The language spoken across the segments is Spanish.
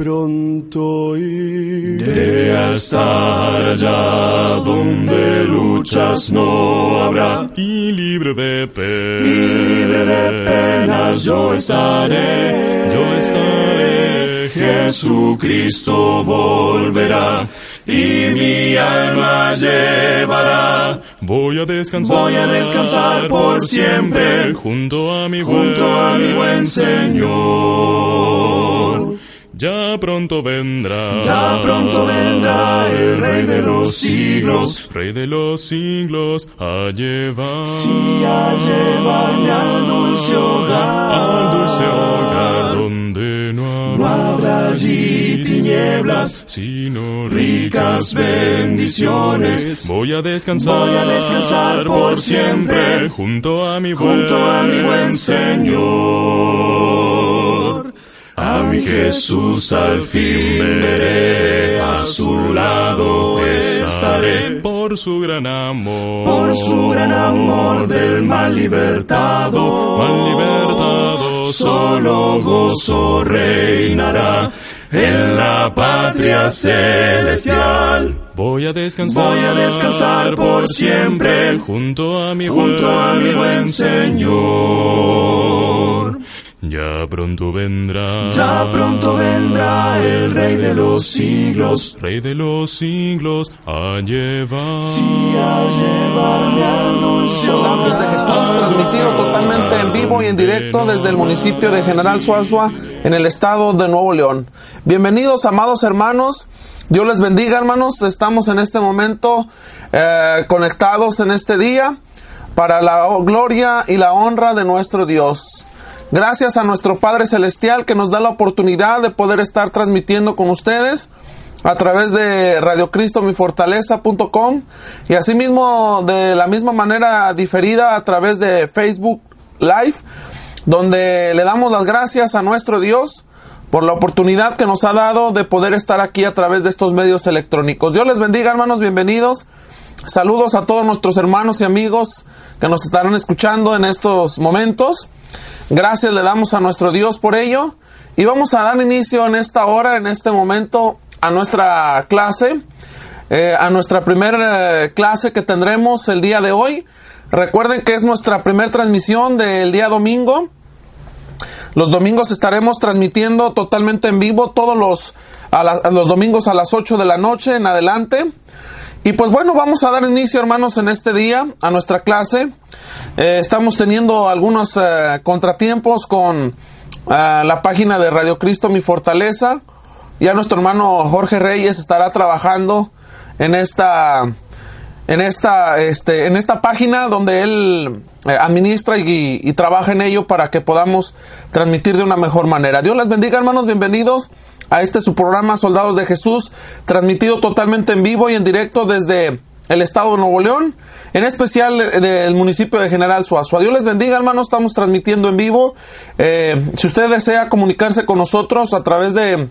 Pronto iré a estar allá donde luchas no habrá y libre de penas. y libre de penas yo estaré. Yo estaré. Jesucristo volverá y mi alma llevará Voy a descansar. Voy a descansar por siempre Junto a mi junto a mi buen Señor. Ya pronto vendrá. Ya pronto vendrá el Rey de los siglos. Rey de los siglos a llevar. Sí, a llevarme al dulce hogar. Al dulce hogar donde no No habrá. habrá allí tinieblas, Sino ricas bendiciones. Voy a descansar. Voy a descansar por siempre. Junto a mi buen. Junto a mi buen Señor. Mi Jesús al fin veré, a su lado estaré. Por su gran amor. Por su gran amor del mal libertado, Mal libertado. solo gozo reinará en la patria celestial. Voy a descansar. Voy a descansar por siempre Junto a mi junto a mi buen Señor. Ya pronto vendrá. Ya pronto vendrá el Rey de los siglos, Rey de los siglos a llevar. sí a llevarme al dulce Soldados de Jesús, transmitido totalmente en vivo y en directo desde el municipio de General Suazua, en el estado de Nuevo León. Bienvenidos, amados hermanos. Dios les bendiga, hermanos. Estamos en este momento eh, conectados en este día para la gloria y la honra de nuestro Dios. Gracias a nuestro Padre Celestial que nos da la oportunidad de poder estar transmitiendo con ustedes a través de radiocristomifortaleza.com y asimismo de la misma manera diferida a través de Facebook Live, donde le damos las gracias a nuestro Dios por la oportunidad que nos ha dado de poder estar aquí a través de estos medios electrónicos. Dios les bendiga, hermanos, bienvenidos. Saludos a todos nuestros hermanos y amigos que nos estarán escuchando en estos momentos. Gracias le damos a nuestro Dios por ello. Y vamos a dar inicio en esta hora, en este momento, a nuestra clase, eh, a nuestra primera eh, clase que tendremos el día de hoy. Recuerden que es nuestra primera transmisión del día domingo. Los domingos estaremos transmitiendo totalmente en vivo todos los, los domingos a las 8 de la noche en adelante. Y pues bueno, vamos a dar inicio, hermanos, en este día a nuestra clase. Eh, estamos teniendo algunos eh, contratiempos con eh, la página de Radio Cristo Mi Fortaleza. Ya nuestro hermano Jorge Reyes estará trabajando en esta en esta, este, en esta página donde él eh, administra y, trabaja en ello para que podamos transmitir de una mejor manera. Dios les bendiga, hermanos, bienvenidos a este su programa Soldados de Jesús, transmitido totalmente en vivo y en directo desde el estado de Nuevo León, en especial del municipio de General Suazua. Dios les bendiga, hermanos, estamos transmitiendo en vivo. Eh, si usted desea comunicarse con nosotros a través de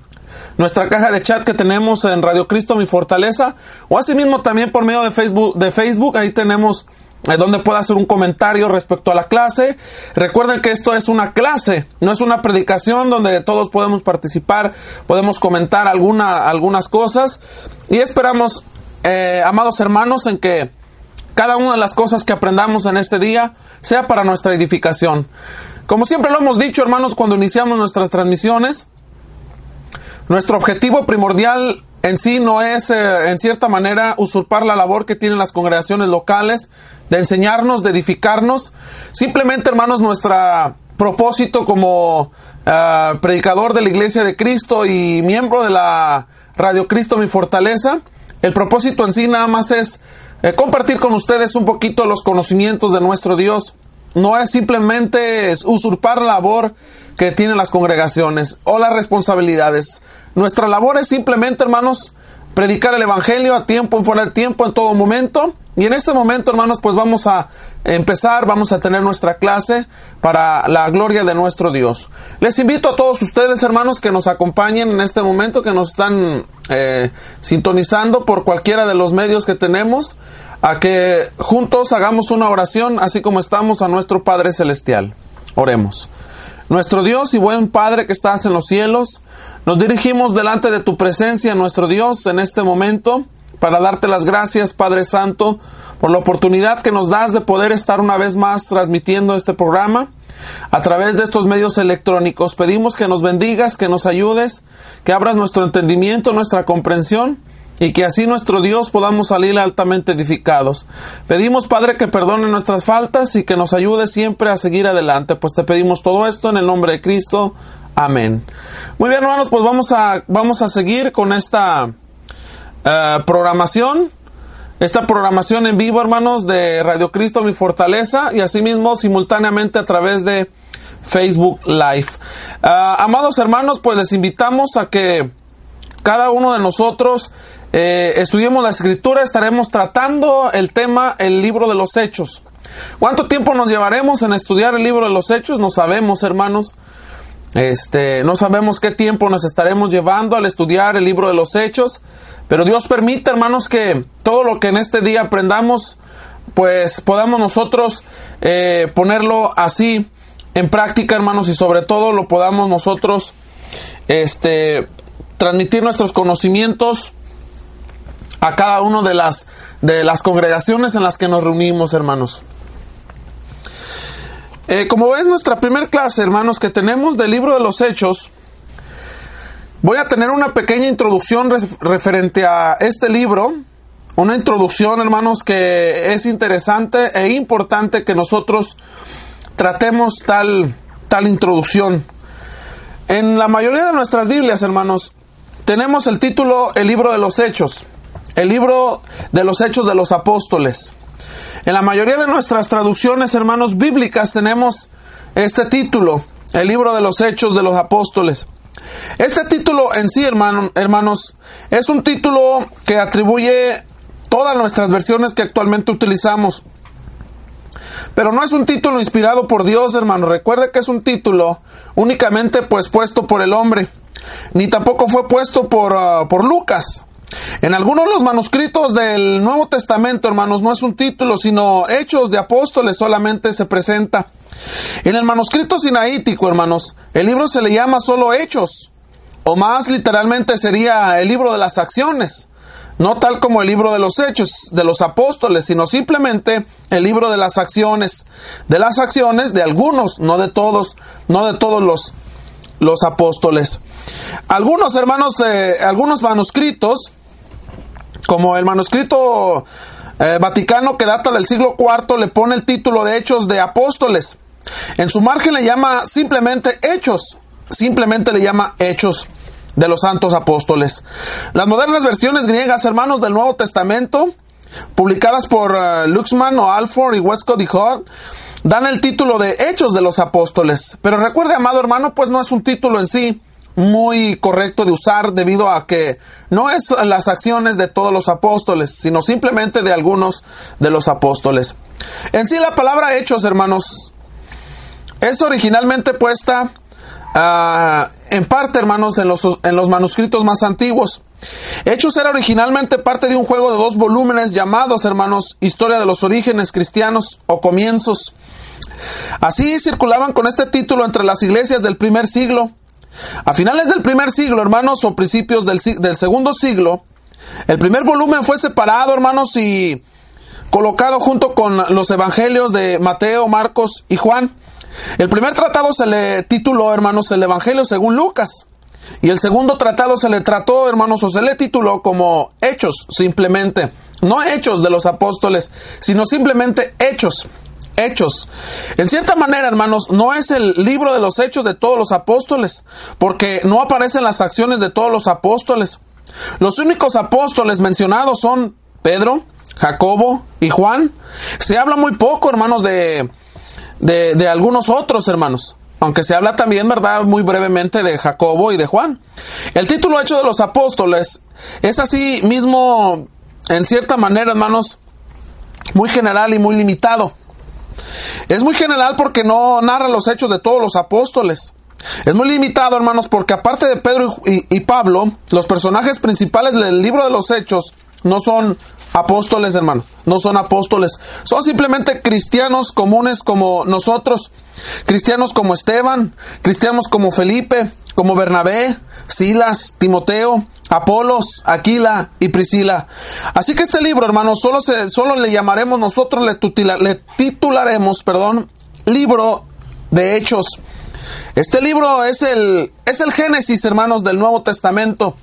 nuestra caja de chat que tenemos en Radio Cristo Mi Fortaleza o asimismo también por medio de Facebook, de Facebook ahí tenemos eh, donde puede hacer un comentario respecto a la clase. Recuerden que esto es una clase, no es una predicación donde todos podemos participar, podemos comentar alguna, algunas cosas y esperamos, eh, amados hermanos, en que cada una de las cosas que aprendamos en este día sea para nuestra edificación. Como siempre lo hemos dicho, hermanos, cuando iniciamos nuestras transmisiones, nuestro objetivo primordial en sí no es, eh, en cierta manera, usurpar la labor que tienen las congregaciones locales de enseñarnos, de edificarnos. Simplemente, hermanos, nuestro propósito como ah, predicador de la Iglesia de Cristo y miembro de la Radio Cristo Mi Fortaleza, el propósito en sí nada más es eh, compartir con ustedes un poquito los conocimientos de nuestro Dios. No es simplemente usurpar la labor que tienen las congregaciones o las responsabilidades. Nuestra labor es simplemente, hermanos, predicar el Evangelio a tiempo y fuera de tiempo, en todo momento. Y en este momento, hermanos, pues vamos a empezar, vamos a tener nuestra clase para la gloria de nuestro Dios. Les invito a todos ustedes, hermanos, que nos acompañen en este momento, que nos están eh, sintonizando por cualquiera de los medios que tenemos, a que juntos hagamos una oración, así como estamos a nuestro Padre Celestial. Oremos. Nuestro Dios y buen Padre que estás en los cielos, nos dirigimos delante de tu presencia, nuestro Dios, en este momento para darte las gracias, Padre Santo, por la oportunidad que nos das de poder estar una vez más transmitiendo este programa a través de estos medios electrónicos. Pedimos que nos bendigas, que nos ayudes, que abras nuestro entendimiento, nuestra comprensión y que así nuestro Dios podamos salir altamente edificados. Pedimos, Padre, que perdone nuestras faltas y que nos ayude siempre a seguir adelante, pues te pedimos todo esto en el nombre de Cristo. Amén. Muy bien, hermanos, pues vamos a, vamos a seguir con esta eh, programación. Esta programación en vivo, hermanos, de Radio Cristo Mi Fortaleza y asimismo simultáneamente a través de Facebook Live. Eh, amados hermanos, pues les invitamos a que cada uno de nosotros eh, estudiemos la escritura. Estaremos tratando el tema, el libro de los hechos. ¿Cuánto tiempo nos llevaremos en estudiar el libro de los hechos? No sabemos, hermanos. Este, no sabemos qué tiempo nos estaremos llevando al estudiar el libro de los hechos. Pero Dios permite, hermanos, que todo lo que en este día aprendamos, pues podamos nosotros eh, ponerlo así en práctica, hermanos, y sobre todo lo podamos nosotros este, transmitir nuestros conocimientos a cada una de las, de las congregaciones en las que nos reunimos, hermanos. Eh, como ves, nuestra primera clase, hermanos, que tenemos del libro de los Hechos, Voy a tener una pequeña introducción referente a este libro, una introducción, hermanos, que es interesante e importante que nosotros tratemos tal, tal introducción. En la mayoría de nuestras Biblias, hermanos, tenemos el título El libro de los Hechos, el libro de los Hechos de los Apóstoles. En la mayoría de nuestras traducciones, hermanos, bíblicas tenemos este título, el libro de los Hechos de los Apóstoles. Este título en sí, hermanos, es un título que atribuye todas nuestras versiones que actualmente utilizamos. Pero no es un título inspirado por Dios, hermano. Recuerde que es un título únicamente pues puesto por el hombre. Ni tampoco fue puesto por, uh, por Lucas. En algunos de los manuscritos del Nuevo Testamento, hermanos, no es un título, sino Hechos de Apóstoles solamente se presenta. En el manuscrito sinaítico, hermanos, el libro se le llama solo Hechos, o más literalmente sería el libro de las acciones, no tal como el libro de los Hechos de los apóstoles, sino simplemente el libro de las acciones, de las acciones de algunos, no de todos, no de todos los, los apóstoles. Algunos hermanos, eh, algunos manuscritos, como el manuscrito eh, Vaticano que data del siglo IV, le pone el título de Hechos de Apóstoles. En su margen le llama simplemente Hechos, simplemente le llama Hechos de los Santos Apóstoles. Las modernas versiones griegas, hermanos del Nuevo Testamento, publicadas por uh, Luxman o Alford y Westcott y Hall, dan el título de Hechos de los Apóstoles. Pero recuerde, amado hermano, pues no es un título en sí muy correcto de usar debido a que no es las acciones de todos los apóstoles, sino simplemente de algunos de los apóstoles. En sí la palabra hechos, hermanos, es originalmente puesta ah, en parte, hermanos, en los, en los manuscritos más antiguos. Hechos era originalmente parte de un juego de dos volúmenes llamados, hermanos, Historia de los Orígenes Cristianos o Comienzos. Así circulaban con este título entre las iglesias del primer siglo. A finales del primer siglo, hermanos, o principios del, del segundo siglo, el primer volumen fue separado, hermanos, y colocado junto con los evangelios de Mateo, Marcos y Juan. El primer tratado se le tituló, hermanos, el Evangelio según Lucas. Y el segundo tratado se le trató, hermanos, o se le tituló como Hechos, simplemente. No Hechos de los apóstoles, sino simplemente Hechos. Hechos. En cierta manera, hermanos, no es el libro de los hechos de todos los apóstoles, porque no aparecen las acciones de todos los apóstoles. Los únicos apóstoles mencionados son Pedro, Jacobo y Juan. Se habla muy poco, hermanos, de, de, algunos otros hermanos. aunque se habla también, ¿verdad?, muy brevemente de Jacobo y de Juan. El título hecho de los apóstoles es así mismo, en cierta manera, hermanos, muy general y muy limitado. Es muy general porque no narra los hechos de todos los apóstoles. Es muy limitado, hermanos, porque aparte de Pedro y, Pablo, los personajes principales del libro de los hechos no son apóstoles, hermano. No son apóstoles. Son simplemente cristianos comunes como nosotros. Cristianos como Esteban, cristianos como Felipe, como Bernabé, Silas, Timoteo, Apolos, Aquila y Priscila. Así que este libro, hermano, solo, se, solo le llamaremos nosotros, le titularemos, perdón, libro de hechos. Este libro es el, es el Génesis, hermanos, del Nuevo Testamento.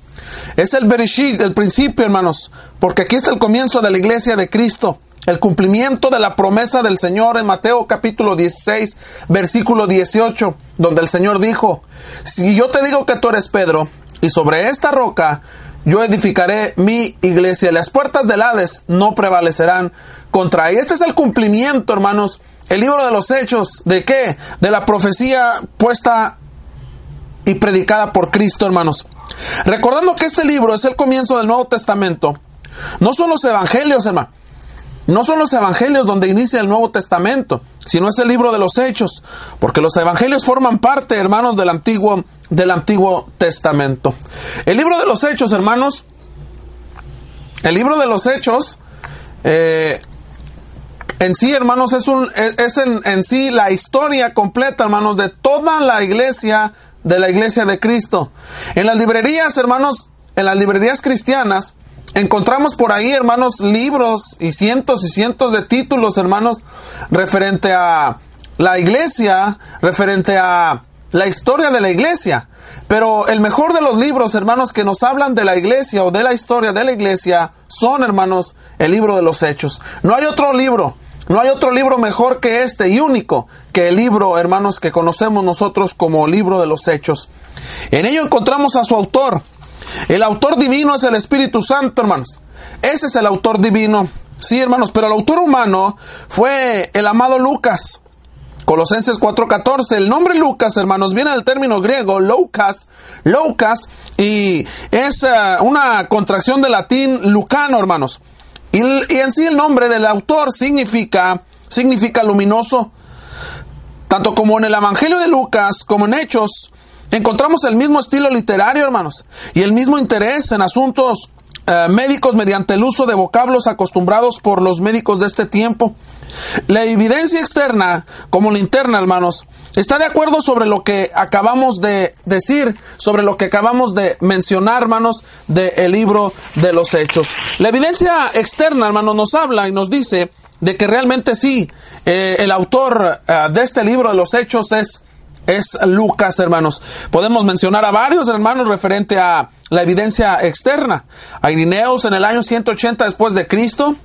Es el Bereshit, el principio, hermanos, porque aquí está el comienzo de la iglesia de Cristo, el cumplimiento de la promesa del Señor en Mateo capítulo 16, versículo 18, donde el Señor dijo, si yo te digo que tú eres Pedro, y sobre esta roca yo edificaré mi iglesia, las puertas del Hades no prevalecerán contra ella. Este es el cumplimiento, hermanos, el libro de los hechos, ¿de qué? De la profecía puesta y predicada por Cristo, hermanos. Recordando que este libro es el comienzo del Nuevo Testamento, no son los evangelios, hermano. No son los evangelios donde inicia el Nuevo Testamento, sino es el libro de los hechos, porque los evangelios forman parte, hermanos, del Antiguo, del Antiguo Testamento. El libro de los hechos, hermanos, el libro de los hechos, eh, en sí, hermanos, es, un, es en, en sí la historia completa, hermanos, de toda la iglesia de la iglesia de Cristo. En las librerías, hermanos, en las librerías cristianas, encontramos por ahí, hermanos, libros y cientos y cientos de títulos, hermanos, referente a la iglesia, referente a la historia de la iglesia. Pero el mejor de los libros, hermanos, que nos hablan de la iglesia o de la historia de la iglesia, son, hermanos, el libro de los hechos. No hay otro libro no hay otro libro mejor que este y único que el libro, hermanos, que conocemos nosotros como libro de los hechos. En ello encontramos a su autor. El autor divino es el Espíritu Santo, hermanos. Ese es el autor divino. Sí, hermanos, pero el autor humano fue el amado Lucas. Colosenses 4:14. El nombre Lucas, hermanos, viene del término griego Lucas, Lucas, y es uh, una contracción de latín lucano, hermanos. Y, en sí el nombre del autor significa, significa luminoso. Tanto como en el Evangelio de Lucas como en Hechos, encontramos el mismo estilo literario, hermanos, y el mismo interés en asuntos eh, médicos mediante el uso de vocablos acostumbrados por los médicos de este tiempo. La evidencia externa, como la interna, hermanos, está de acuerdo sobre lo que acabamos de decir, sobre lo que acabamos de mencionar, hermanos, del libro de los Hechos. La evidencia externa, hermanos, nos habla y nos dice de que realmente sí, eh, el autor eh, de este libro de los Hechos es es Lucas, hermanos. Podemos mencionar a varios hermanos referente a la evidencia externa. A Irineus en el año 180 después de Cristo.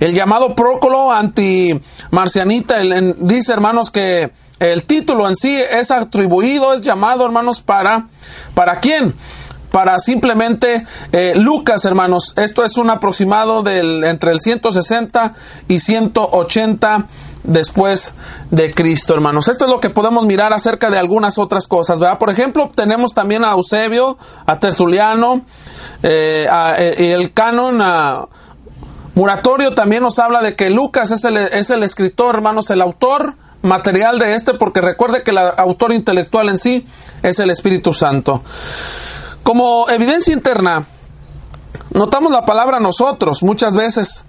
El llamado Prócolo anti-marcianita dice, hermanos, que el título en sí es atribuido, es llamado, hermanos, para, ¿para quién? Para simplemente eh, Lucas, hermanos. Esto es un aproximado del entre el 160 y 180 después de Cristo, hermanos. Esto es lo que podemos mirar acerca de algunas otras cosas, ¿verdad? Por ejemplo, tenemos también a Eusebio, a Tertuliano, eh, eh el canon a Muratorio también nos habla de que Lucas es el, es el escritor, hermanos, el autor material de este, porque recuerde que el autor intelectual en sí es el Espíritu Santo. Como evidencia interna, notamos la palabra nosotros muchas veces.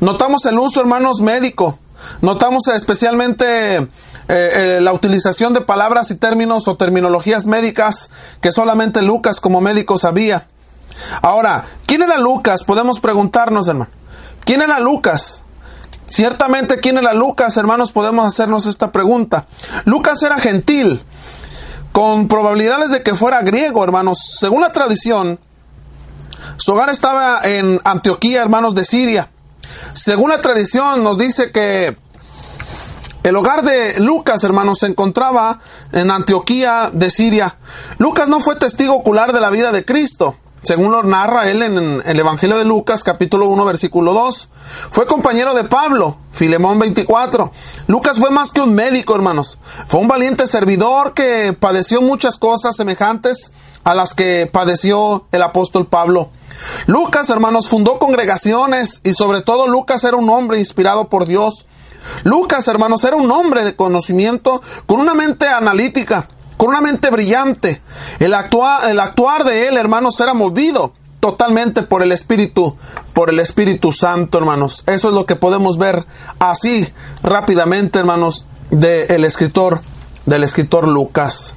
Notamos el uso, hermanos, médico. Notamos especialmente eh, eh, la utilización de palabras y términos o terminologías médicas que solamente Lucas como médico sabía. Ahora, ¿quién era Lucas? Podemos preguntarnos, hermano. ¿Quién era Lucas? Ciertamente, ¿quién era Lucas, hermanos? Podemos hacernos esta pregunta. Lucas era gentil con probabilidades de que fuera griego, hermanos. Según la tradición, su hogar estaba en Antioquía, hermanos, de Siria. Según la tradición nos dice que el hogar de Lucas, hermanos, se encontraba en Antioquía de Siria. Lucas no fue testigo ocular de la vida de Cristo, según lo narra él en, el Evangelio de Lucas, capítulo 1, versículo 2. Fue compañero de Pablo, Filemón 24. Lucas fue más que un médico, hermanos. Fue un valiente servidor que padeció muchas cosas semejantes a las que padeció el apóstol Pablo. Lucas, hermanos, fundó congregaciones y sobre todo Lucas era un hombre inspirado por Dios. Lucas, hermanos, era un hombre de conocimiento con una mente analítica con una mente brillante. El actuar, el actuar de él, hermanos, era movido totalmente por el Espíritu, por el Espíritu Santo, hermanos. Eso es lo que podemos ver así rápidamente, hermanos, del escritor, del escritor Lucas.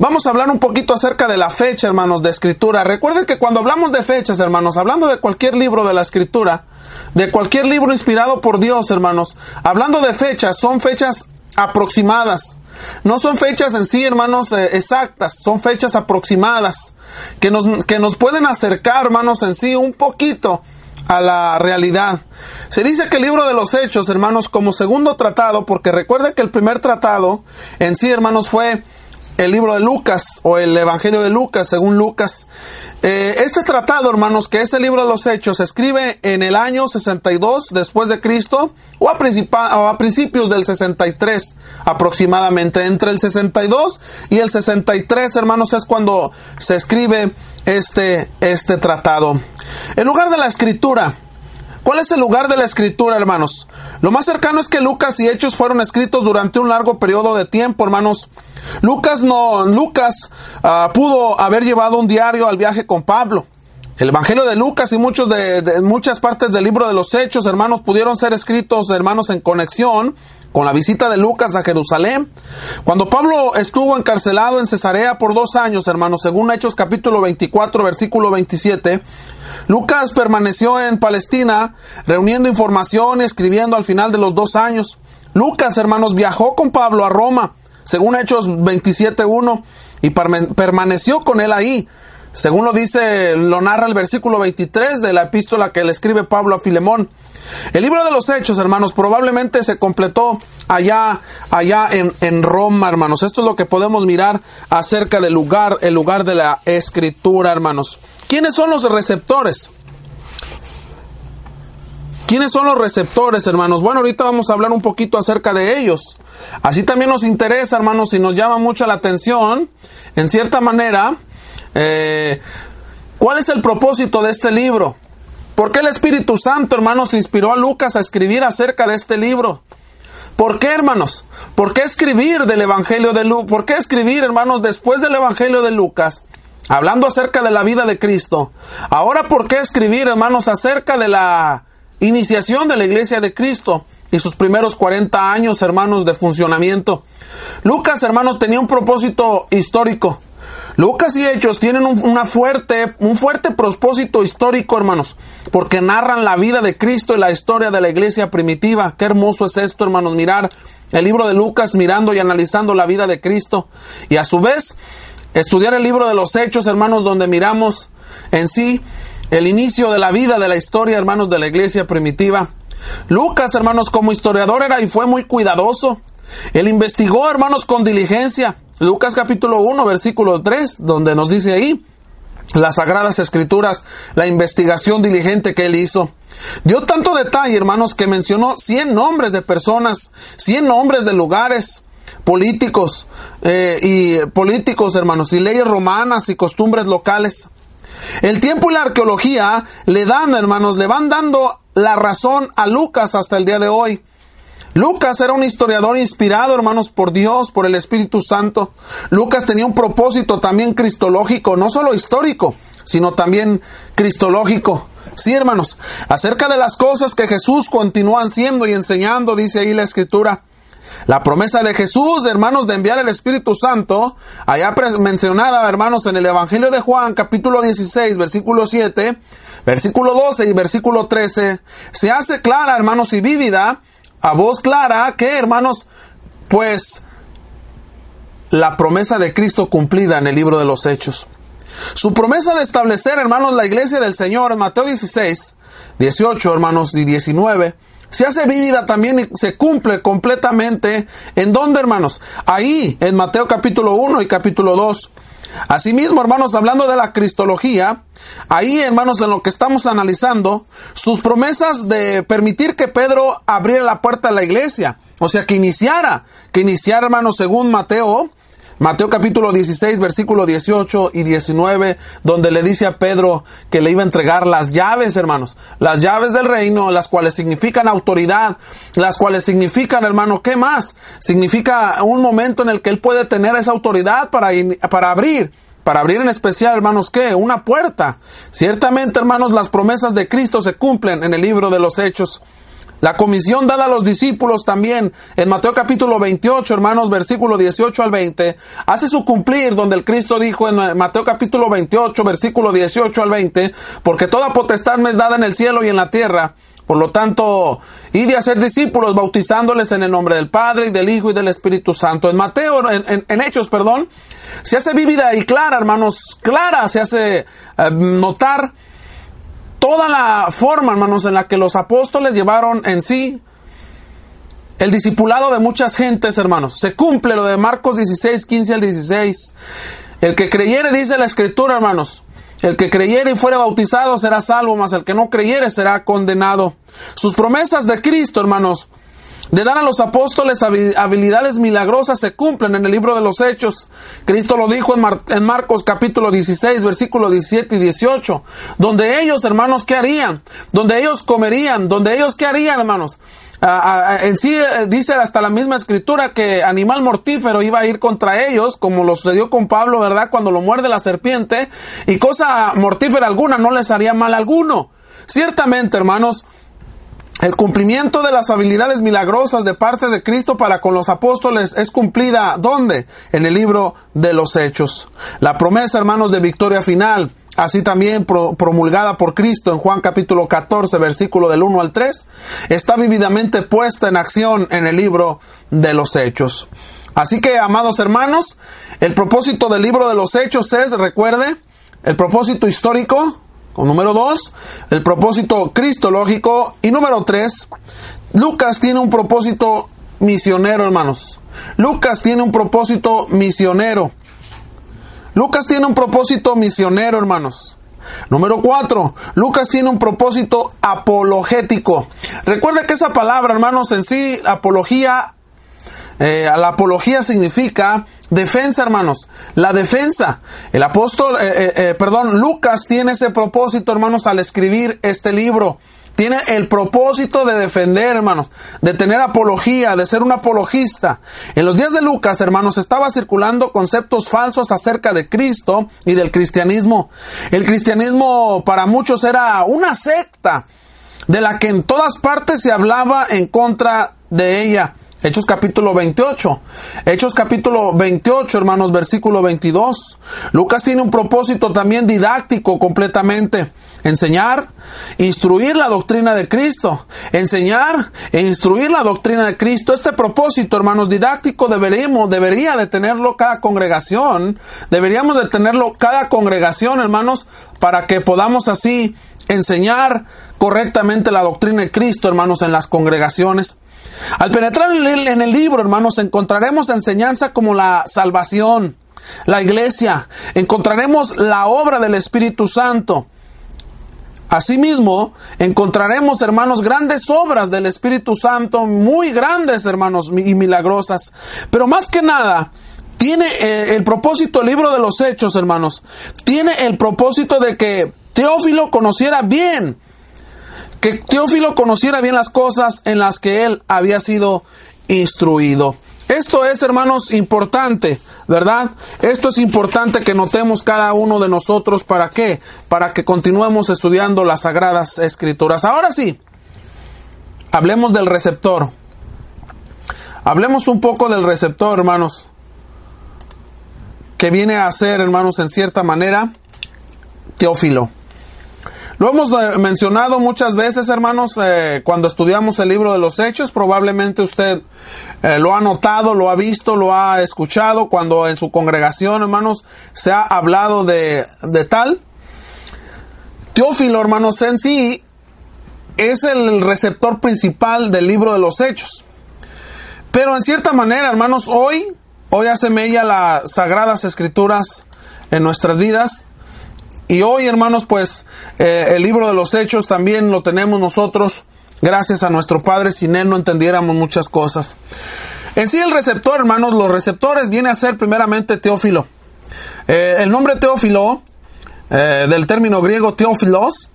Vamos a hablar un poquito acerca de la fecha, hermanos, de escritura. Recuerden que cuando hablamos de fechas, hermanos, hablando de cualquier libro de la escritura, de cualquier libro inspirado por Dios, hermanos, hablando de fechas, son fechas aproximadas. No son fechas en sí, hermanos, eh, exactas, son fechas aproximadas que nos, que nos pueden acercar, hermanos, en sí un poquito a la realidad. Se dice que el libro de los Hechos, hermanos, como segundo tratado, porque recuerde que el primer tratado en sí, hermanos, fue el libro de Lucas o el Evangelio de Lucas, según Lucas. Eh, este tratado, hermanos, que es el libro de los Hechos, se escribe en el año 62 después de Cristo o a, principios del 63 aproximadamente. Entre el 62 y el 63, hermanos, es cuando se escribe este, este tratado. En lugar de la escritura, ¿Cuál es el lugar de la escritura, hermanos? Lo más cercano es que Lucas y Hechos fueron escritos durante un largo periodo de tiempo, hermanos. Lucas no, Lucas ah, pudo haber llevado un diario al viaje con Pablo. El Evangelio de Lucas y muchos de, muchas partes del libro de los Hechos, hermanos, pudieron ser escritos, hermanos, en conexión con la visita de Lucas a Jerusalén. Cuando Pablo estuvo encarcelado en Cesarea por dos años, hermanos, según Hechos capítulo 24, versículo 27, Lucas permaneció en Palestina reuniendo información y escribiendo al final de los dos años. Lucas, hermanos, viajó con Pablo a Roma, según Hechos 27.1, y permaneció con él ahí según lo dice, lo narra el versículo 23 de la epístola que le escribe Pablo a Filemón. El libro de los Hechos, hermanos, probablemente se completó allá, allá en, en, Roma, hermanos. Esto es lo que podemos mirar acerca del lugar, el lugar de la escritura, hermanos. ¿Quiénes son los receptores? ¿Quiénes son los receptores, hermanos? Bueno, ahorita vamos a hablar un poquito acerca de ellos. Así también nos interesa, hermanos, y nos llama mucho la atención, en cierta manera, eh, ¿Cuál es el propósito de este libro? ¿Por qué el Espíritu Santo, hermanos, inspiró a Lucas a escribir acerca de este libro? ¿Por qué, hermanos? ¿Por qué escribir del Evangelio de Lucas? ¿Por qué escribir, hermanos, después del Evangelio de Lucas? Hablando acerca de la vida de Cristo. Ahora, ¿por qué escribir, hermanos, acerca de la iniciación de la iglesia de Cristo y sus primeros 40 años, hermanos, de funcionamiento? Lucas, hermanos, tenía un propósito histórico. Lucas y Hechos tienen un, una fuerte, un fuerte propósito histórico, hermanos, porque narran la vida de Cristo y la historia de la iglesia primitiva. Qué hermoso es esto, hermanos, mirar el libro de Lucas, mirando y analizando la vida de Cristo. Y a su vez, estudiar el libro de los Hechos, hermanos, donde miramos en sí el inicio de la vida, de la historia, hermanos, de la iglesia primitiva. Lucas, hermanos, como historiador era y fue muy cuidadoso. Él investigó, hermanos, con diligencia. Lucas capítulo 1, versículo 3, donde nos dice ahí las sagradas escrituras, la investigación diligente que él hizo. Dio tanto detalle, hermanos, que mencionó 100 nombres de personas, 100 nombres de lugares políticos eh, y políticos, hermanos, y leyes romanas y costumbres locales. El tiempo y la arqueología le dan, hermanos, le van dando la razón a Lucas hasta el día de hoy. Lucas era un historiador inspirado, hermanos, por Dios, por el Espíritu Santo. Lucas tenía un propósito también cristológico, no solo histórico, sino también cristológico. Sí, hermanos, acerca de las cosas que Jesús continúa haciendo y enseñando, dice ahí la Escritura. La promesa de Jesús, hermanos, de enviar el Espíritu Santo, allá mencionada, hermanos, en el Evangelio de Juan, capítulo 16, versículo 7, versículo 12 y versículo 13, se hace clara, hermanos, y vívida a voz clara que, hermanos, pues la promesa de Cristo cumplida en el libro de los Hechos. Su promesa de establecer, hermanos, la iglesia del Señor en Mateo 16, 18, hermanos, y 19, se hace vívida también y se cumple completamente. ¿En dónde, hermanos? Ahí, en Mateo capítulo 1 y capítulo 2. Asimismo, hermanos, hablando de la cristología, ahí, hermanos, en lo que estamos analizando, sus promesas de permitir que Pedro abriera la puerta a la iglesia, o sea, que iniciara, que iniciara, hermanos, según Mateo, Mateo capítulo 16, versículo 18 y 19, donde le dice a Pedro que le iba a entregar las llaves, hermanos, las llaves del reino, las cuales significan autoridad, las cuales significan, hermano, ¿qué más? Significa un momento en el que él puede tener esa autoridad para, para abrir. Para abrir en especial, hermanos, ¿qué? Una puerta. Ciertamente, hermanos, las promesas de Cristo se cumplen en el libro de los Hechos. La comisión dada a los discípulos también en Mateo capítulo 28, hermanos, versículo 18 al 20, hace su cumplir donde el Cristo dijo en Mateo capítulo 28, versículo 18 al 20, porque toda potestad me es dada en el cielo y en la tierra. Por lo tanto, id de hacer discípulos, bautizándoles en el nombre del Padre y del Hijo y del Espíritu Santo. En Mateo, en, en Hechos, perdón, se hace vívida y clara, hermanos, clara, se hace eh, notar toda la forma, hermanos, en la que los apóstoles llevaron en sí el discipulado de muchas gentes, hermanos. Se cumple lo de Marcos 16, 15 al 16. El que creyere, dice la escritura, hermanos, el que creyere y fuere bautizado será salvo, mas el que no creyere será condenado. Sus promesas de Cristo, hermanos, de dar a los apóstoles habilidades milagrosas se cumplen en el libro de los Hechos. Cristo lo dijo en, Marcos capítulo 16, versículo 17 y 18, donde ellos, hermanos, ¿qué harían? Donde ellos comerían, donde ellos, ¿qué harían, hermanos? en sí eh, dice hasta la misma escritura que animal mortífero iba a ir contra ellos, como lo sucedió con Pablo, ¿verdad? Cuando lo muerde la serpiente, y cosa mortífera alguna no les haría mal alguno. Ciertamente, hermanos, el cumplimiento de las habilidades milagrosas de parte de Cristo para con los apóstoles es cumplida ¿dónde? En el libro de los Hechos. La promesa, hermanos, de victoria final, así también promulgada por Cristo en Juan capítulo 14, versículo del 1 al 3, está vividamente puesta en acción en el libro de los Hechos. Así que, amados hermanos, el propósito del libro de los Hechos es, recuerde, el propósito histórico, número dos, el propósito cristológico. Y número tres, Lucas tiene un propósito misionero, hermanos. Lucas tiene un propósito misionero. Lucas tiene un propósito misionero, hermanos. Número cuatro, Lucas tiene un propósito apologético. Recuerda que esa palabra, hermanos, en sí, apología eh, la apología significa defensa, hermanos. La defensa. El apóstol, eh, eh, perdón, Lucas tiene ese propósito, hermanos, al escribir este libro. Tiene el propósito de defender, hermanos, de tener apología, de ser un apologista. En los días de Lucas, hermanos, estaba circulando conceptos falsos acerca de Cristo y del cristianismo. El cristianismo para muchos era una secta de la que en todas partes se hablaba en contra de ella. Hechos capítulo 28. Hechos capítulo 28, hermanos, versículo 22. Lucas tiene un propósito también didáctico completamente. Enseñar, instruir la doctrina de Cristo. Enseñar e instruir la doctrina de Cristo. Este propósito, hermanos, didáctico deberíamos, debería de tenerlo cada congregación. Deberíamos de tenerlo cada congregación, hermanos, para que podamos así enseñar correctamente la doctrina de Cristo, hermanos, en las congregaciones. Al penetrar en el libro, hermanos, encontraremos enseñanza como la salvación, la iglesia, encontraremos la obra del Espíritu Santo. Asimismo, encontraremos, hermanos, grandes obras del Espíritu Santo, muy grandes, hermanos, y milagrosas. Pero más que nada, tiene eh, el propósito, el libro de los hechos, hermanos, tiene el propósito de que Teófilo conociera bien que Teófilo conociera bien las cosas en las que él había sido instruido. Esto es, hermanos, importante, ¿verdad? Esto es importante que notemos cada uno de nosotros. ¿Para qué? Para que continuemos estudiando las sagradas escrituras. Ahora sí, hablemos del receptor. Hablemos un poco del receptor, hermanos. Que viene a ser, hermanos, en cierta manera, Teófilo. Lo hemos eh, mencionado muchas veces, hermanos, eh, cuando estudiamos el libro de los Hechos. Probablemente usted eh, lo ha notado, lo ha visto, lo ha escuchado cuando en su congregación, hermanos, se ha hablado de, de tal. Teófilo, hermanos, en sí es el receptor principal del libro de los Hechos. Pero en cierta manera, hermanos, hoy, hoy hace mella las sagradas escrituras en nuestras vidas. Y hoy, hermanos, pues eh, el libro de los hechos también lo tenemos nosotros, gracias a nuestro Padre. Sin Él no entendiéramos muchas cosas. En sí, el receptor, hermanos, los receptores viene a ser primeramente Teófilo. Eh, el nombre Teófilo, eh, del término griego Teófilos,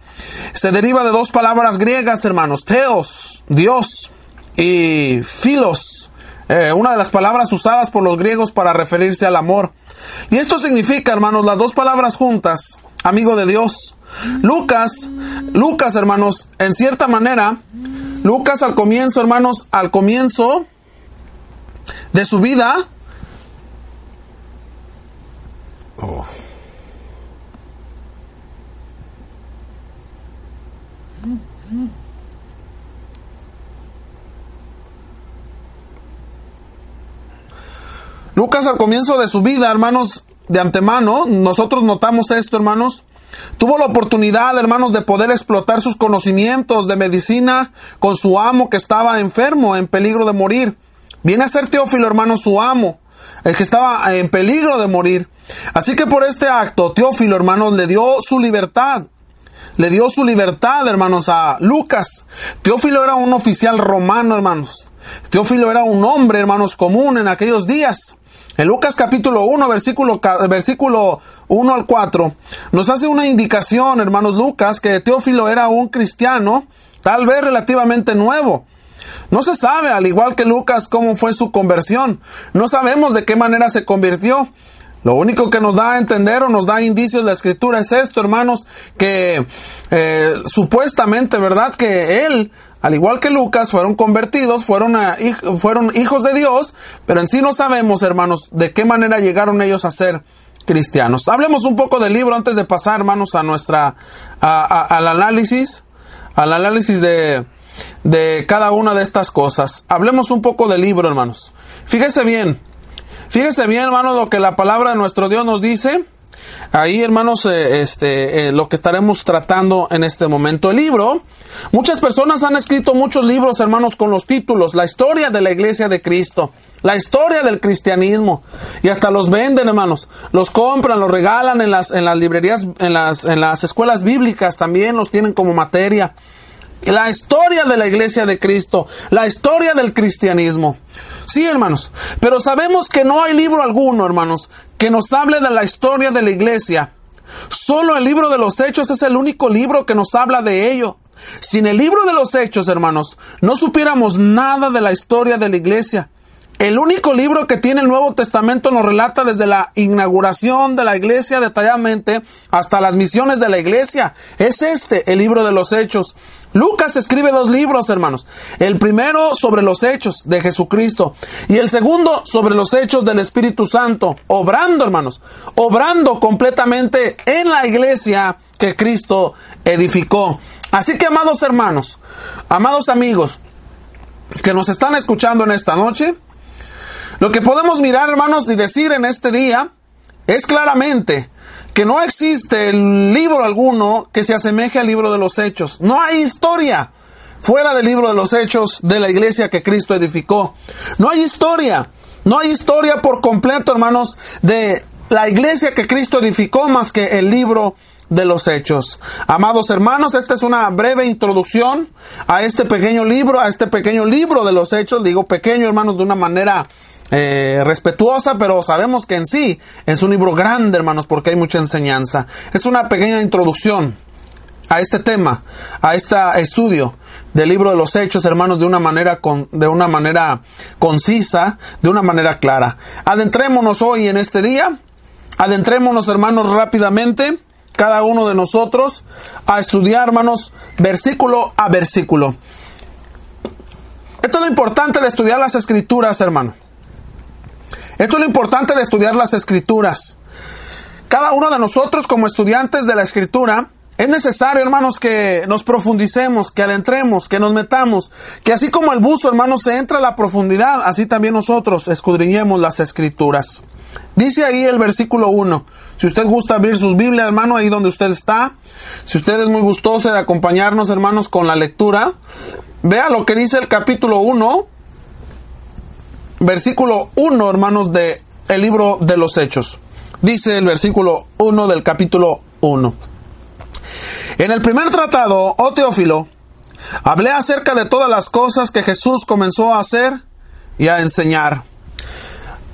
se deriva de dos palabras griegas, hermanos. Teos, Dios, y filos, una de las palabras usadas por los griegos para referirse al amor. Y esto significa, hermanos, las dos palabras juntas, amigo de Dios. Lucas, Lucas, hermanos, en cierta manera, Lucas al comienzo, hermanos, al comienzo de su vida, oh. Lucas al comienzo de su vida, hermanos, de antemano, nosotros notamos esto, hermanos. Tuvo la oportunidad, hermanos, de poder explotar sus conocimientos de medicina con su amo que estaba enfermo, en peligro de morir. Viene a ser Teófilo, hermanos, su amo, el que estaba en peligro de morir. Así que por este acto, Teófilo, hermanos, le dio su libertad. Le dio su libertad, hermanos, a Lucas. Teófilo era un oficial romano, hermanos. Teófilo era un hombre, hermanos, común en aquellos días. En Lucas capítulo 1, versículo, versículo 1 al 4, nos hace una indicación, hermanos Lucas, que Teófilo era un cristiano, tal vez relativamente nuevo. No se sabe, al igual que Lucas, cómo fue su conversión. No sabemos de qué manera se convirtió. Lo único que nos da a entender o nos da indicios la escritura es esto, hermanos, que eh, supuestamente, ¿verdad? Que él al igual que Lucas, fueron convertidos, fueron, fueron hijos de Dios, pero en sí no sabemos, hermanos, de qué manera llegaron ellos a ser cristianos. Hablemos un poco del libro antes de pasar, hermanos, a nuestra, al análisis, al análisis de, de cada una de estas cosas. Hablemos un poco del libro, hermanos. Fíjese bien, fíjese bien, hermanos, lo que la palabra de nuestro Dios nos dice Ahí, hermanos, eh, este, eh, lo que estaremos tratando en este momento. El libro, muchas personas han escrito muchos libros, hermanos, con los títulos, la historia de la iglesia de Cristo, la historia del cristianismo, y hasta los venden, hermanos, los compran, los regalan en las, en las librerías, en las, en las escuelas bíblicas, también los tienen como materia. La historia de la iglesia de Cristo, la historia del cristianismo. Sí, hermanos, pero sabemos que no hay libro alguno, hermanos, que nos hable de la historia de la iglesia. Solo el libro de los hechos es el único libro que nos habla de ello. Sin el libro de los hechos, hermanos, no supiéramos nada de la historia de la iglesia. El único libro que tiene el Nuevo Testamento nos relata desde la inauguración de la iglesia detalladamente hasta las misiones de la iglesia. Es este, el libro de los Hechos. Lucas escribe dos libros, hermanos. El primero sobre los hechos de Jesucristo y el segundo sobre los hechos del Espíritu Santo, obrando, hermanos, obrando completamente en la iglesia que Cristo edificó. Así que, amados hermanos, amados amigos, que nos están escuchando en esta noche, lo que podemos mirar, hermanos, y decir en este día es claramente que no existe libro alguno que se asemeje al libro de los hechos. No hay historia fuera del libro de los hechos de la iglesia que Cristo edificó. No hay historia. No hay historia por completo, hermanos, de la iglesia que Cristo edificó más que el libro de los hechos. Amados hermanos, esta es una breve introducción a este pequeño libro, a este pequeño libro de los hechos. Digo pequeño, hermanos, de una manera eh, respetuosa, pero sabemos que en sí es un libro grande, hermanos, porque hay mucha enseñanza. Es una pequeña introducción a este tema, a este estudio del libro de los hechos, hermanos, de una manera con, de una manera concisa, de una manera clara. Adentrémonos hoy en este día, adentrémonos, hermanos, rápidamente, cada uno de nosotros, a estudiar, hermanos, versículo a versículo. Es lo importante de estudiar las escrituras, hermano. Esto es lo importante de estudiar las escrituras. Cada uno de nosotros como estudiantes de la escritura, es necesario, hermanos, que nos profundicemos, que adentremos, que nos metamos, que así como el buzo, hermanos, se entra a la profundidad, así también nosotros escudriñemos las escrituras. Dice ahí el versículo 1. Si usted gusta abrir sus Biblias, hermano, ahí donde usted está. Si usted es muy gustoso de acompañarnos, hermanos, con la lectura, vea lo que dice el capítulo 1, versículo 1, hermanos, de libro de los Hechos. Dice el versículo 1 del capítulo 1. En el primer tratado, oh Teófilo, hablé acerca de todas las cosas que Jesús comenzó a hacer y a enseñar.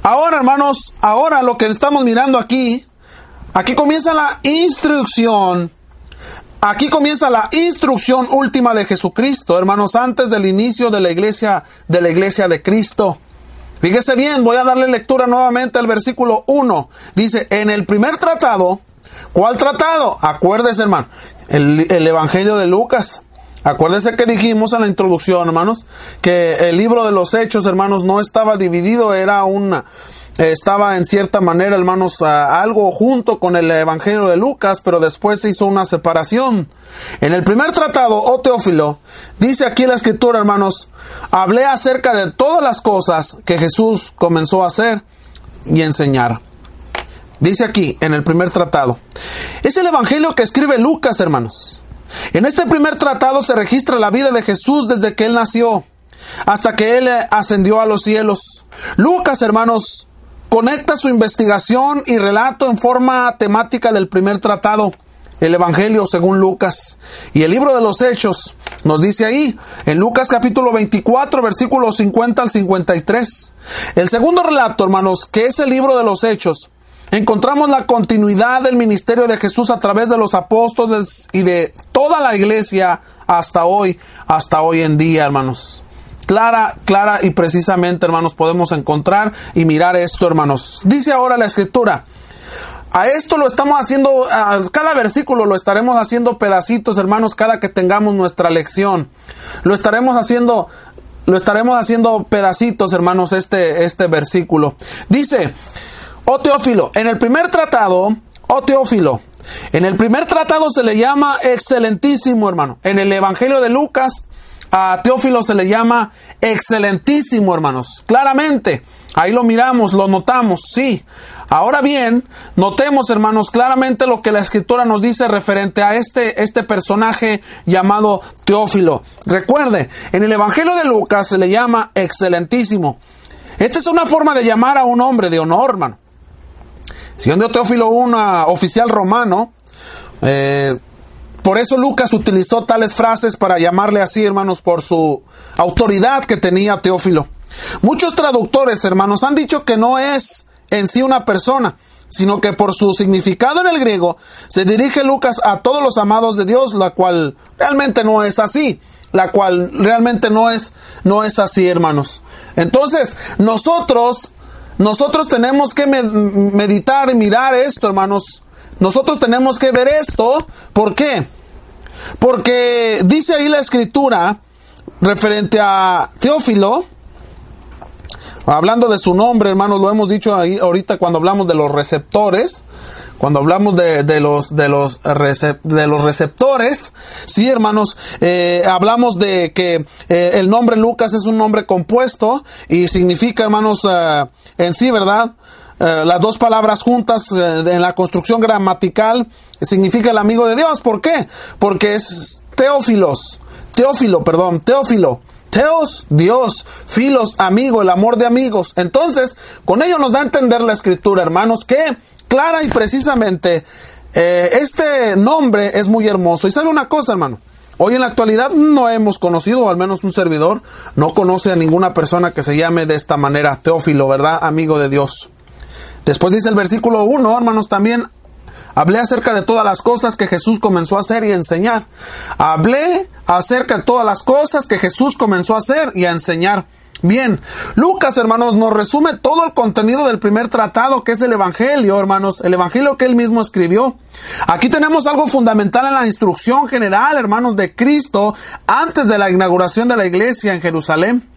Ahora, hermanos, ahora lo que estamos mirando aquí, aquí comienza la instrucción. Aquí comienza la instrucción última de Jesucristo, hermanos, antes del inicio de la iglesia, de la iglesia de Cristo. Fíjese bien, voy a darle lectura nuevamente al versículo 1. Dice, en el primer tratado, ¿cuál tratado? Acuérdese, hermano, el, el Evangelio de Lucas. Acuérdese que dijimos en la introducción, hermanos, que el libro de los hechos, hermanos, no estaba dividido, era una, estaba en cierta manera, hermanos, algo junto con el Evangelio de Lucas, pero después se hizo una separación. En el primer tratado, oh Teófilo, dice aquí la escritura, hermanos, hablé acerca de todas las cosas que Jesús comenzó a hacer y enseñar. Dice aquí, en el primer tratado. Es el Evangelio que escribe Lucas, hermanos. En este primer tratado se registra la vida de Jesús desde que él nació hasta que él ascendió a los cielos. Lucas, hermanos, conecta su investigación y relato en forma temática del primer tratado, el Evangelio según Lucas. Y el libro de los Hechos nos dice ahí, en Lucas capítulo 24, versículos 50 al 53. El segundo relato, hermanos, que es el libro de los Hechos, encontramos la continuidad del ministerio de Jesús a través de los apóstoles y de toda la iglesia hasta hoy, hasta hoy en día, hermanos clara, clara y precisamente, hermanos, podemos encontrar y mirar esto, hermanos. Dice ahora la escritura. A esto lo estamos haciendo, a cada versículo lo estaremos haciendo pedacitos, hermanos, cada que tengamos nuestra lección. Lo estaremos haciendo, lo estaremos haciendo pedacitos, hermanos, este, este versículo. Dice, oh Teófilo, en el primer tratado, oh Teófilo, en el primer tratado se le llama excelentísimo, hermano. En el Evangelio de Lucas a Teófilo se le llama excelentísimo, hermanos. Claramente, ahí lo miramos, lo notamos, sí. Ahora bien, notemos, hermanos, claramente lo que la escritura nos dice referente a este, este personaje llamado Teófilo. Recuerde, en el Evangelio de Lucas se le llama excelentísimo. Esta es una forma de llamar a un hombre de honor, hermano. Siendo Teófilo un oficial romano, eh, por eso Lucas utilizó tales frases para llamarle así, hermanos, por su autoridad que tenía Teófilo. Muchos traductores, hermanos, han dicho que no es en sí una persona, sino que por su significado en el griego se dirige Lucas a todos los amados de Dios, la cual realmente no es así, la cual realmente no es no es así, hermanos. Entonces, nosotros nosotros tenemos que meditar y mirar esto, hermanos, nosotros tenemos que ver esto. ¿Por qué? Porque dice ahí la escritura referente a Teófilo, hablando de su nombre, hermanos, lo hemos dicho ahí ahorita cuando hablamos de los receptores, cuando hablamos de, los de los de los receptores, sí, hermanos, eh, hablamos de que eh, el nombre Lucas es un nombre compuesto y significa, hermanos, eh, en sí, ¿verdad? Eh, las dos palabras juntas eh, en la construcción gramatical significa el amigo de Dios. ¿Por qué? Porque es Teófilos, Teófilo, perdón, Teófilo. Teos, Dios, filos, amigo, el amor de amigos. Entonces, con ello nos da a entender la escritura, hermanos, que clara y precisamente eh, este nombre es muy hermoso. Y sabe una cosa, hermano. Hoy en la actualidad no hemos conocido, o al menos un servidor, no conoce a ninguna persona que se llame de esta manera, Teófilo, ¿verdad? Amigo de Dios. Después dice el versículo 1, hermanos, también hablé acerca de todas las cosas que Jesús comenzó a hacer y a enseñar. Hablé acerca de todas las cosas que Jesús comenzó a hacer y a enseñar. Bien, Lucas, hermanos, nos resume todo el contenido del primer tratado, que es el Evangelio, hermanos, el Evangelio que él mismo escribió. Aquí tenemos algo fundamental en la instrucción general, hermanos, de Cristo antes de la inauguración de la iglesia en Jerusalén.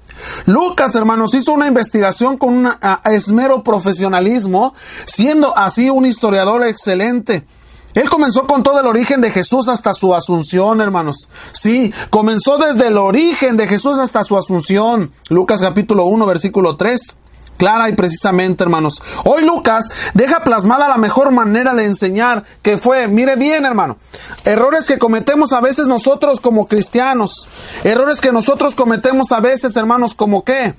Lucas, hermanos, hizo una investigación con un esmero profesionalismo, siendo así un historiador excelente. Él comenzó con todo el origen de Jesús hasta su asunción, hermanos. Sí, comenzó desde el origen de Jesús hasta su asunción. Lucas capítulo 1, versículo 3 clara y precisamente, hermanos. Hoy Lucas deja plasmada la mejor manera de enseñar que fue, mire bien, hermano, errores que cometemos a veces nosotros como cristianos, errores que nosotros cometemos a veces, hermanos, como qué,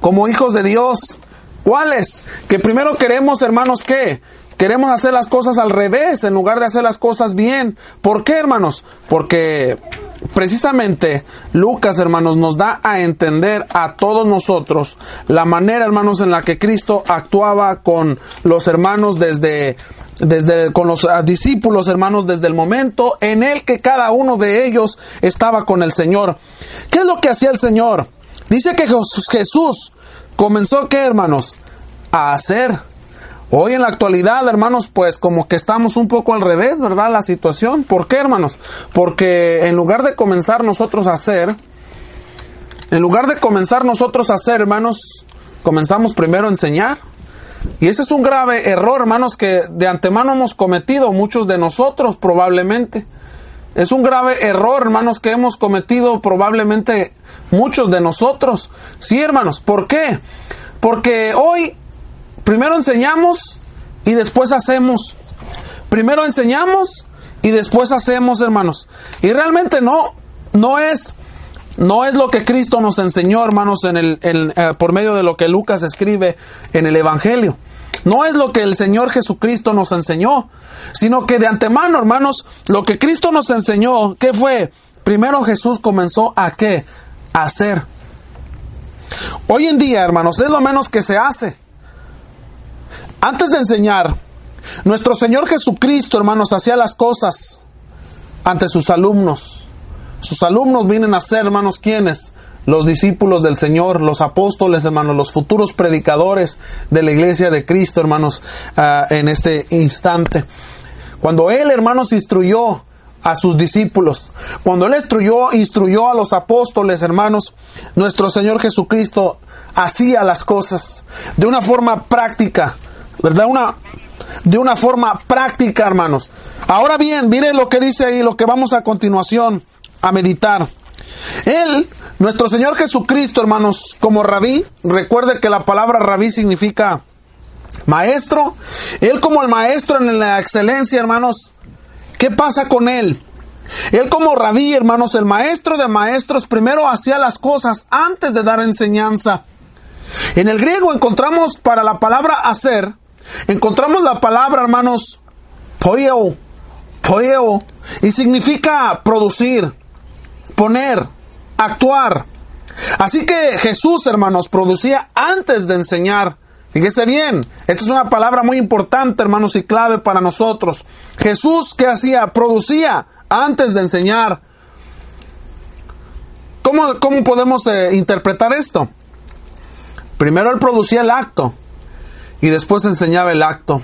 como hijos de Dios. ¿Cuáles? Que primero queremos, hermanos, ¿qué? Queremos hacer las cosas al revés en lugar de hacer las cosas bien. ¿Por qué, hermanos? Porque precisamente Lucas, hermanos, nos da a entender a todos nosotros la manera, hermanos, en la que Cristo actuaba con los hermanos desde desde con los ah, discípulos, hermanos, desde el momento en el que cada uno de ellos estaba con el Señor. ¿Qué es lo que hacía el Señor? Dice que Jesús comenzó, ¿qué, hermanos? A hacer. Hoy en la actualidad, hermanos, pues como que estamos un poco al revés, ¿verdad? La situación. ¿Por qué, hermanos? Porque en lugar de comenzar nosotros a hacer, en lugar de comenzar nosotros a hacer, hermanos, comenzamos primero a enseñar. Y ese es un grave error, hermanos, que de antemano hemos cometido muchos de nosotros probablemente. Es un grave error, hermanos, que hemos cometido probablemente muchos de nosotros. Sí, hermanos, ¿por qué? Porque hoy primero enseñamos y después hacemos. Primero enseñamos y después hacemos, hermanos. Y realmente no, no es no es lo que Cristo nos enseñó, hermanos, en el, eh, por medio de lo que Lucas escribe en el Evangelio. No es lo que el Señor Jesucristo nos enseñó, sino que de antemano, hermanos, lo que Cristo nos enseñó, ¿qué fue? Primero Jesús comenzó a qué? A hacer. Hoy en día, hermanos, es lo menos que se hace. Antes de enseñar, nuestro Señor Jesucristo, hermanos, hacía las cosas ante sus alumnos. Sus alumnos vienen a ser, hermanos, ¿quiénes? Los discípulos del Señor, los apóstoles, hermanos, los futuros predicadores de la iglesia de Cristo, hermanos, ah, en este instante. Cuando Él, hermanos, instruyó a sus discípulos, cuando Él instruyó, instruyó a los apóstoles, hermanos, nuestro Señor Jesucristo hacía las cosas de una forma práctica, ¿verdad? Una, de una forma práctica, hermanos. Ahora bien, miren lo que dice ahí, lo que vamos a continuación a meditar. Él, nuestro Señor Jesucristo, hermanos, como rabí, recuerde que la palabra rabí significa maestro. Él como el maestro en la excelencia, hermanos, ¿qué pasa con él? Él como rabí, hermanos, el maestro de maestros, primero hacía las cosas antes de dar enseñanza. En el griego encontramos para la palabra hacer, encontramos la palabra, hermanos, poeo, poeo, y significa producir poner, actuar. Así que Jesús, hermanos, producía antes de enseñar. Fíjese bien, esta es una palabra muy importante, hermanos, y clave para nosotros. Jesús, ¿qué hacía? Producía antes de enseñar. ¿Cómo, cómo podemos eh, interpretar esto? Primero él producía el acto y después enseñaba el acto.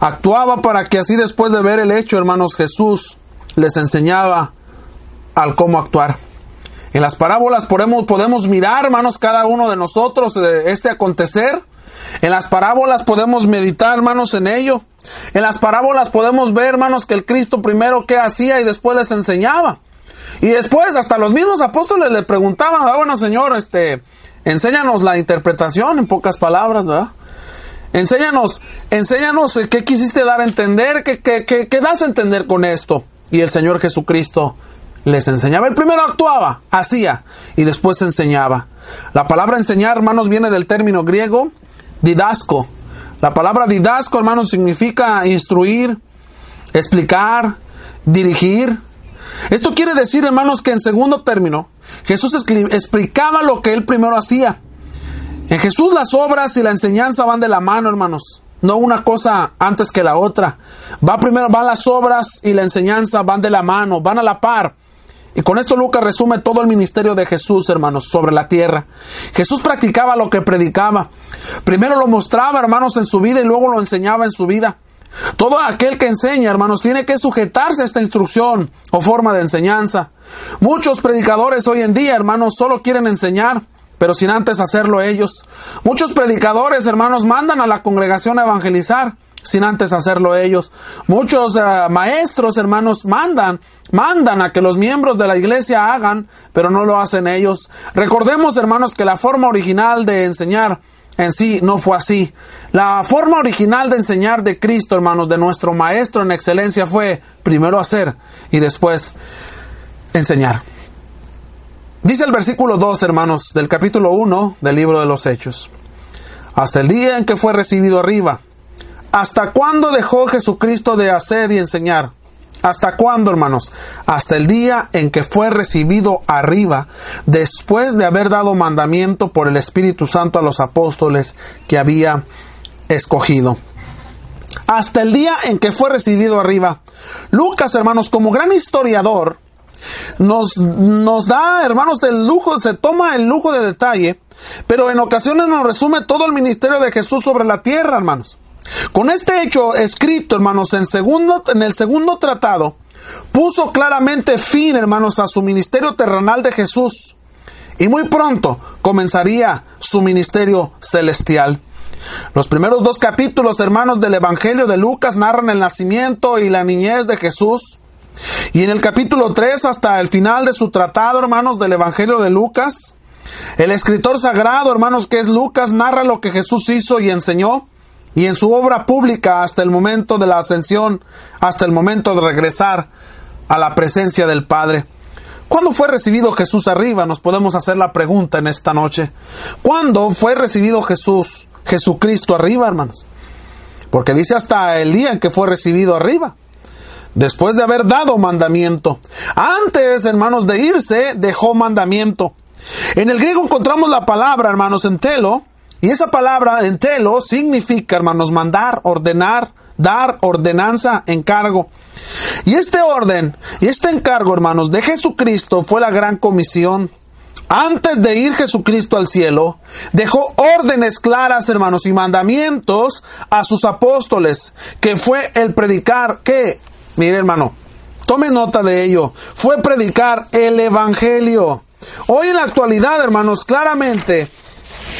Actuaba para que así después de ver el hecho, hermanos, Jesús les enseñaba al cómo actuar. En las parábolas podemos, podemos mirar, hermanos, cada uno de nosotros eh, este acontecer. En las parábolas podemos meditar, hermanos, en ello. En las parábolas podemos ver, hermanos, que el Cristo primero qué hacía y después les enseñaba. Y después hasta los mismos apóstoles le preguntaban, ah, bueno, Señor, este, enséñanos la interpretación en pocas palabras, ¿verdad? Enséñanos, enséñanos eh, qué quisiste dar a entender, qué, qué, qué, qué das a entender con esto. Y el Señor Jesucristo les enseñaba. El primero actuaba, hacía y después enseñaba. La palabra enseñar, hermanos, viene del término griego didasco. La palabra didasco, hermanos, significa instruir, explicar, dirigir. Esto quiere decir, hermanos, que en segundo término, Jesús explicaba lo que él primero hacía. En Jesús las obras y la enseñanza van de la mano, hermanos. No una cosa antes que la otra. Va primero, van las obras y la enseñanza van de la mano, van a la par. Y con esto Lucas resume todo el ministerio de Jesús, hermanos, sobre la tierra. Jesús practicaba lo que predicaba. Primero lo mostraba, hermanos, en su vida y luego lo enseñaba en su vida. Todo aquel que enseña, hermanos, tiene que sujetarse a esta instrucción o forma de enseñanza. Muchos predicadores hoy en día, hermanos, solo quieren enseñar, pero sin antes hacerlo ellos. Muchos predicadores, hermanos, mandan a la congregación a evangelizar, sin antes hacerlo ellos. Muchos eh, maestros, hermanos, mandan, mandan a que los miembros de la iglesia hagan, pero no lo hacen ellos. Recordemos, hermanos, que la forma original de enseñar en sí no fue así. La forma original de enseñar de Cristo, hermanos, de nuestro Maestro en excelencia fue primero hacer y después enseñar. Dice el versículo 2, hermanos, del capítulo 1 del libro de los Hechos. Hasta el día en que fue recibido arriba ¿hasta cuándo dejó Jesucristo de hacer y enseñar? ¿Hasta cuándo, hermanos? Hasta el día en que fue recibido arriba, después de haber dado mandamiento por el Espíritu Santo a los apóstoles que había escogido. Hasta el día en que fue recibido arriba. Lucas, hermanos, como gran historiador, nos, nos da, hermanos, del lujo, se toma el lujo de detalle, pero en ocasiones nos resume todo el ministerio de Jesús sobre la tierra, hermanos. Con este hecho escrito, hermanos, en, segundo, en el segundo tratado, puso claramente fin, hermanos, a su ministerio terrenal de Jesús. Y muy pronto comenzaría su ministerio celestial. Los primeros dos capítulos, hermanos, del Evangelio de Lucas narran el nacimiento y la niñez de Jesús. Y en el capítulo 3 hasta el final de su tratado, hermanos, del Evangelio de Lucas, el escritor sagrado, hermanos, que es Lucas, narra lo que Jesús hizo y enseñó. Y en su obra pública hasta el momento de la ascensión, hasta el momento de regresar a la presencia del Padre. ¿Cuándo fue recibido Jesús arriba? Nos podemos hacer la pregunta en esta noche. ¿Cuándo fue recibido Jesús, Jesucristo arriba, hermanos? Porque dice hasta el día en que fue recibido arriba. Después de haber dado mandamiento. Antes, hermanos, de irse, dejó mandamiento. En el griego encontramos la palabra, hermanos, entelo, y esa palabra entelo significa, hermanos, mandar, ordenar, dar, ordenanza, encargo. Y este orden y este encargo, hermanos, de Jesucristo fue la gran comisión. Antes de ir Jesucristo al cielo, dejó órdenes claras, hermanos, y mandamientos a sus apóstoles, que fue el predicar, que, mire hermano, tome nota de ello, fue predicar el Evangelio. Hoy en la actualidad, hermanos, claramente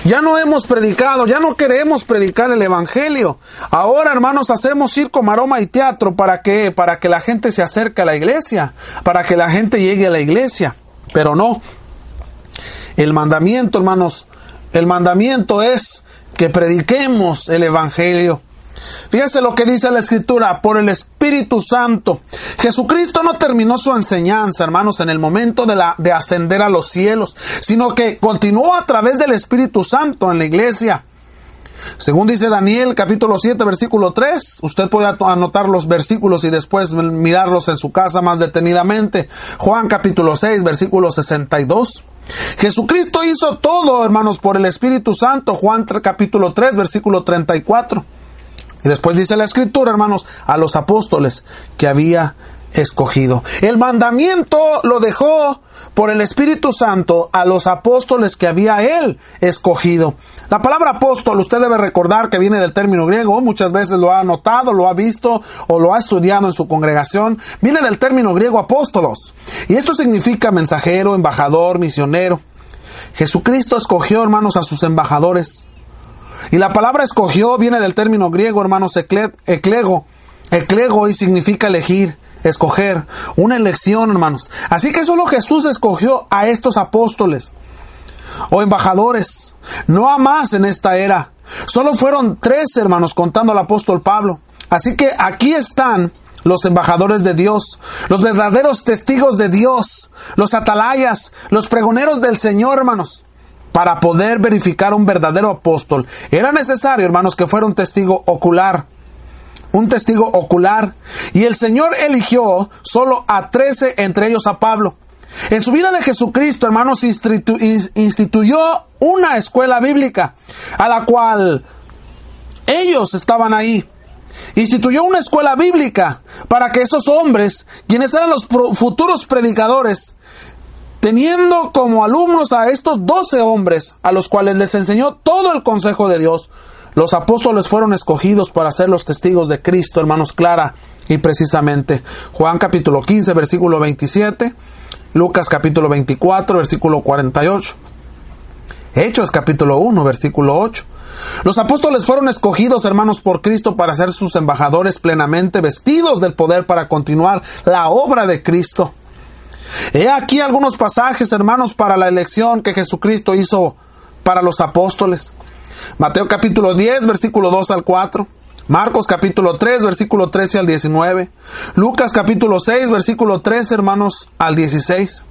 ya no hemos predicado, ya no queremos predicar el Evangelio. Ahora, hermanos, hacemos circo, maroma y teatro. ¿Para qué? Para que la gente se acerque a la iglesia, para que la gente llegue a la iglesia. Pero no. El mandamiento, hermanos, el mandamiento es que prediquemos el Evangelio. Fíjese lo que dice la Escritura, por el Espíritu Santo. Jesucristo no terminó su enseñanza, hermanos, en el momento de, la, de ascender a los cielos, sino que continuó a través del Espíritu Santo en la iglesia. Según dice Daniel capítulo 7 versículo 3, usted puede anotar los versículos y después mirarlos en su casa más detenidamente. Juan capítulo 6 versículo 62. Jesucristo hizo todo, hermanos, por el Espíritu Santo. Juan capítulo 3 versículo 34. Y después dice la escritura, hermanos, a los apóstoles que había escogido. El mandamiento lo dejó por el Espíritu Santo a los apóstoles que había él escogido. La palabra apóstol usted debe recordar que viene del término griego, muchas veces lo ha notado, lo ha visto o lo ha estudiado en su congregación, viene del término griego apóstolos. Y esto significa mensajero, embajador, misionero. Jesucristo escogió, hermanos, a sus embajadores y la palabra escogió viene del término griego, hermanos, eclego. Eclego y significa elegir, escoger, una elección, hermanos. Así que solo Jesús escogió a estos apóstoles o embajadores, no a más en esta era. Solo fueron tres hermanos contando al apóstol Pablo. Así que aquí están los embajadores de Dios, los verdaderos testigos de Dios, los atalayas, los pregoneros del Señor, hermanos para poder verificar un verdadero apóstol, era necesario, hermanos, que fuera un testigo ocular. Un testigo ocular. Y el Señor eligió solo a trece, entre ellos a Pablo. En su vida de Jesucristo, hermanos, instituyó una escuela bíblica a la cual ellos estaban ahí. Instituyó una escuela bíblica para que esos hombres, quienes eran los futuros predicadores, teniendo como alumnos a estos doce hombres, a los cuales les enseñó todo el consejo de Dios, los apóstoles fueron escogidos para ser los testigos de Cristo, hermanos, clara y precisamente. Juan capítulo 15, versículo 27, Lucas capítulo 24, versículo 48. Hechos capítulo 1, versículo 8. Los apóstoles fueron escogidos, hermanos, por Cristo para ser sus embajadores plenamente vestidos del poder para continuar la obra de Cristo. He aquí algunos pasajes, hermanos, para la elección que Jesucristo hizo para los apóstoles. Mateo capítulo 10, versículo 2 al 4. Marcos capítulo 3, versículo 13 al 19. Lucas capítulo 6, versículo 13, hermanos, al 16.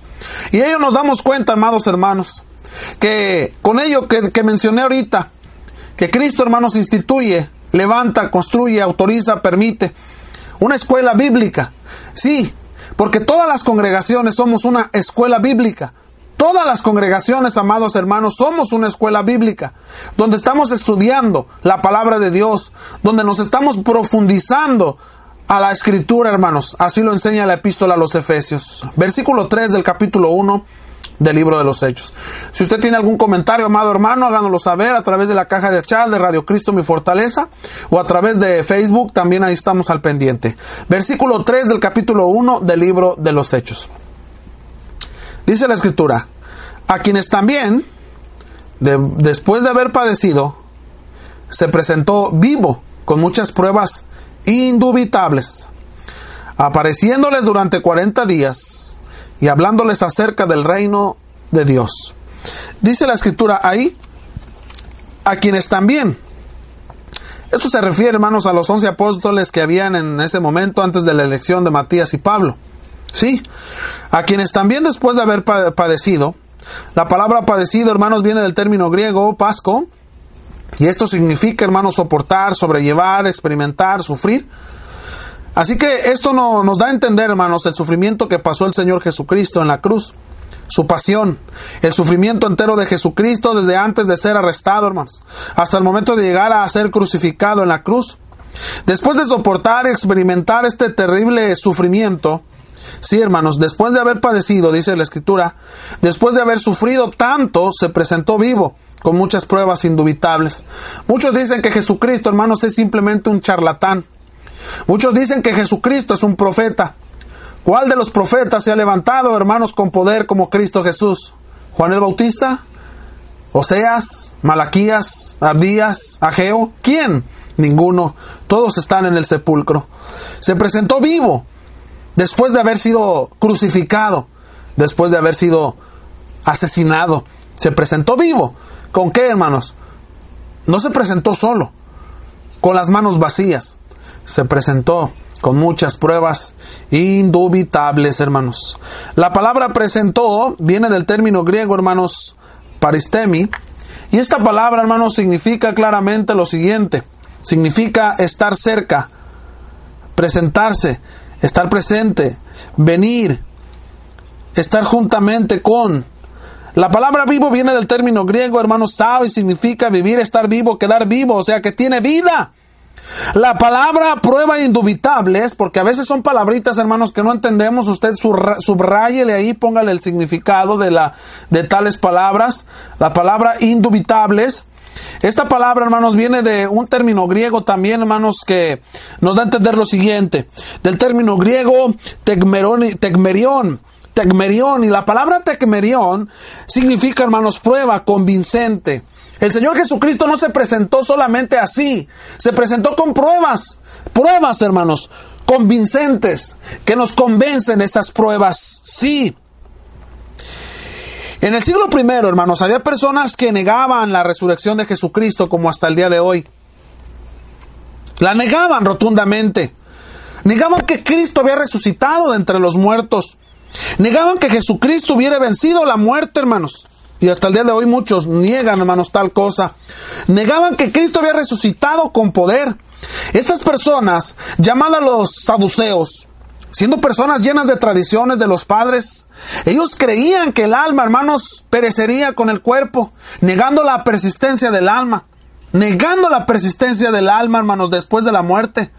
Y ello nos damos cuenta, amados hermanos, que con ello que, que mencioné ahorita, que Cristo, hermanos, instituye levanta, construye, autoriza, permite. Una escuela bíblica. Sí, porque todas las congregaciones somos una escuela bíblica. Todas las congregaciones, amados hermanos, somos una escuela bíblica, donde estamos estudiando la palabra de Dios, donde nos estamos profundizando a la escritura, hermanos. Así lo enseña la epístola a los Efesios. Versículo 3 del capítulo 1 del libro de los Hechos. Si usted tiene algún comentario, amado hermano, háganoslo saber a través de la caja de chat de Radio Cristo Mi Fortaleza o a través de Facebook, también ahí estamos al pendiente. Versículo 3 del capítulo 1 del libro de los Hechos. Dice la escritura, a quienes también, después de haber padecido, se presentó vivo con muchas pruebas indubitables, apareciéndoles durante 40 días y hablándoles acerca del reino de Dios. Dice la escritura ahí, a quienes también, esto se refiere, hermanos, a los once apóstoles que habían en ese momento antes de la elección de Matías y Pablo. Sí, a quienes también después de haber padecido, la palabra padecido, hermanos, viene del término griego pasco, y esto significa, hermanos, soportar, sobrellevar, experimentar, sufrir. Así que esto no, nos da a entender, hermanos, el sufrimiento que pasó el Señor Jesucristo en la cruz, su pasión, el sufrimiento entero de Jesucristo desde antes de ser arrestado, hermanos, hasta el momento de llegar a ser crucificado en la cruz. Después de soportar y experimentar este terrible sufrimiento, sí, hermanos, después de haber padecido, dice la Escritura, después de haber sufrido tanto, se presentó vivo, con muchas pruebas indubitables. Muchos dicen que Jesucristo, hermanos, es simplemente un charlatán Muchos dicen que Jesucristo es un profeta. ¿Cuál de los profetas se ha levantado, hermanos, con poder como Cristo Jesús? ¿Juan el Bautista? ¿Oseas? ¿Malaquías? ¿Abdías? ¿Ageo? ¿Quién? Ninguno. Todos están en el sepulcro. Se presentó vivo después de haber sido crucificado, después de haber sido asesinado. Se presentó vivo. ¿Con qué, hermanos? No se presentó solo, con las manos vacías se presentó con muchas pruebas indubitables, hermanos. La palabra presentó viene del término griego, hermanos, paristemi, y esta palabra, hermanos, significa claramente lo siguiente, significa estar cerca, presentarse, estar presente, venir, estar juntamente con. La palabra vivo viene del término griego, hermanos, sao, y significa vivir, estar vivo, quedar vivo, o sea que tiene vida. La palabra prueba indubitable es porque a veces son palabritas, hermanos, que no entendemos. Usted subrayele ahí, póngale el significado de, la, de tales palabras. La palabra indubitables. Esta palabra, hermanos, viene de un término griego también, hermanos, que nos da a entender lo siguiente. Del término griego tecmerión, tecmerión. Y la palabra tecmerión significa, hermanos, prueba, convincente. El Señor Jesucristo no se presentó solamente así, se presentó con pruebas, pruebas hermanos, convincentes, que nos convencen esas pruebas, sí. En el siglo I, hermanos, había personas que negaban la resurrección de Jesucristo como hasta el día de hoy. La negaban rotundamente. Negaban que Cristo había resucitado de entre los muertos. Negaban que Jesucristo hubiera vencido la muerte, hermanos. Y hasta el día de hoy muchos niegan, hermanos, tal cosa. Negaban que Cristo había resucitado con poder. Estas personas, llamadas los saduceos, siendo personas llenas de tradiciones de los padres, ellos creían que el alma, hermanos, perecería con el cuerpo, negando la persistencia del alma, negando la persistencia del alma, hermanos, después de la muerte.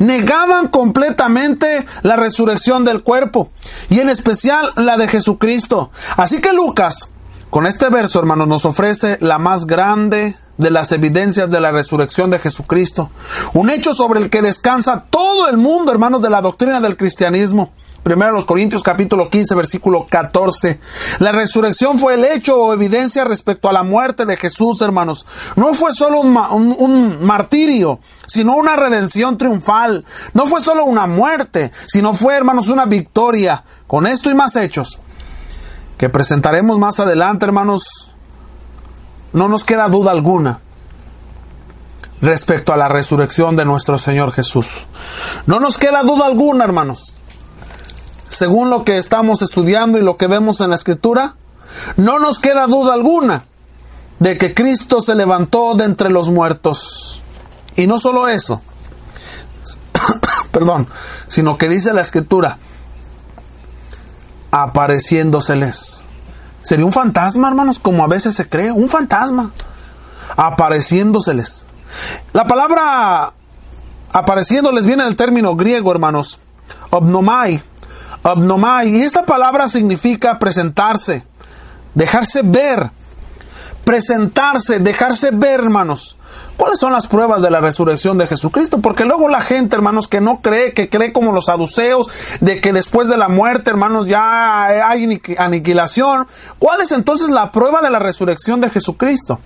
Negaban completamente la resurrección del cuerpo y en especial la de Jesucristo. Así que Lucas con este verso, hermanos, nos ofrece la más grande de las evidencias de la resurrección de Jesucristo. Un hecho sobre el que descansa todo el mundo, hermanos, de la doctrina del cristianismo. Primero los Corintios capítulo 15 versículo 14. La resurrección fue el hecho o evidencia respecto a la muerte de Jesús, hermanos. No fue solo un, un, martirio, sino una redención triunfal. No fue solo una muerte, sino fue, hermanos, una victoria. Con esto y más hechos, que presentaremos más adelante, hermanos, no nos queda duda alguna respecto a la resurrección de nuestro Señor Jesús. No nos queda duda alguna, hermanos. Según lo que estamos estudiando y lo que vemos en la Escritura, no nos queda duda alguna de que Cristo se levantó de entre los muertos. Y no solo eso, perdón, sino que dice la escritura, apareciéndoseles. Sería un fantasma, hermanos, como a veces se cree, un fantasma, apareciéndoseles. La palabra apareciéndoles viene del término griego, hermanos, obnomai, obnomai, y esta palabra significa presentarse, dejarse ver, presentarse, dejarse ver, hermanos. ¿Cuáles son las pruebas de la resurrección de Jesucristo? Porque luego la gente, hermanos, que no cree, que cree como los saduceos, de que después de la muerte, hermanos, ya hay aniquilación. ¿Cuál es entonces la prueba de la resurrección de Jesucristo?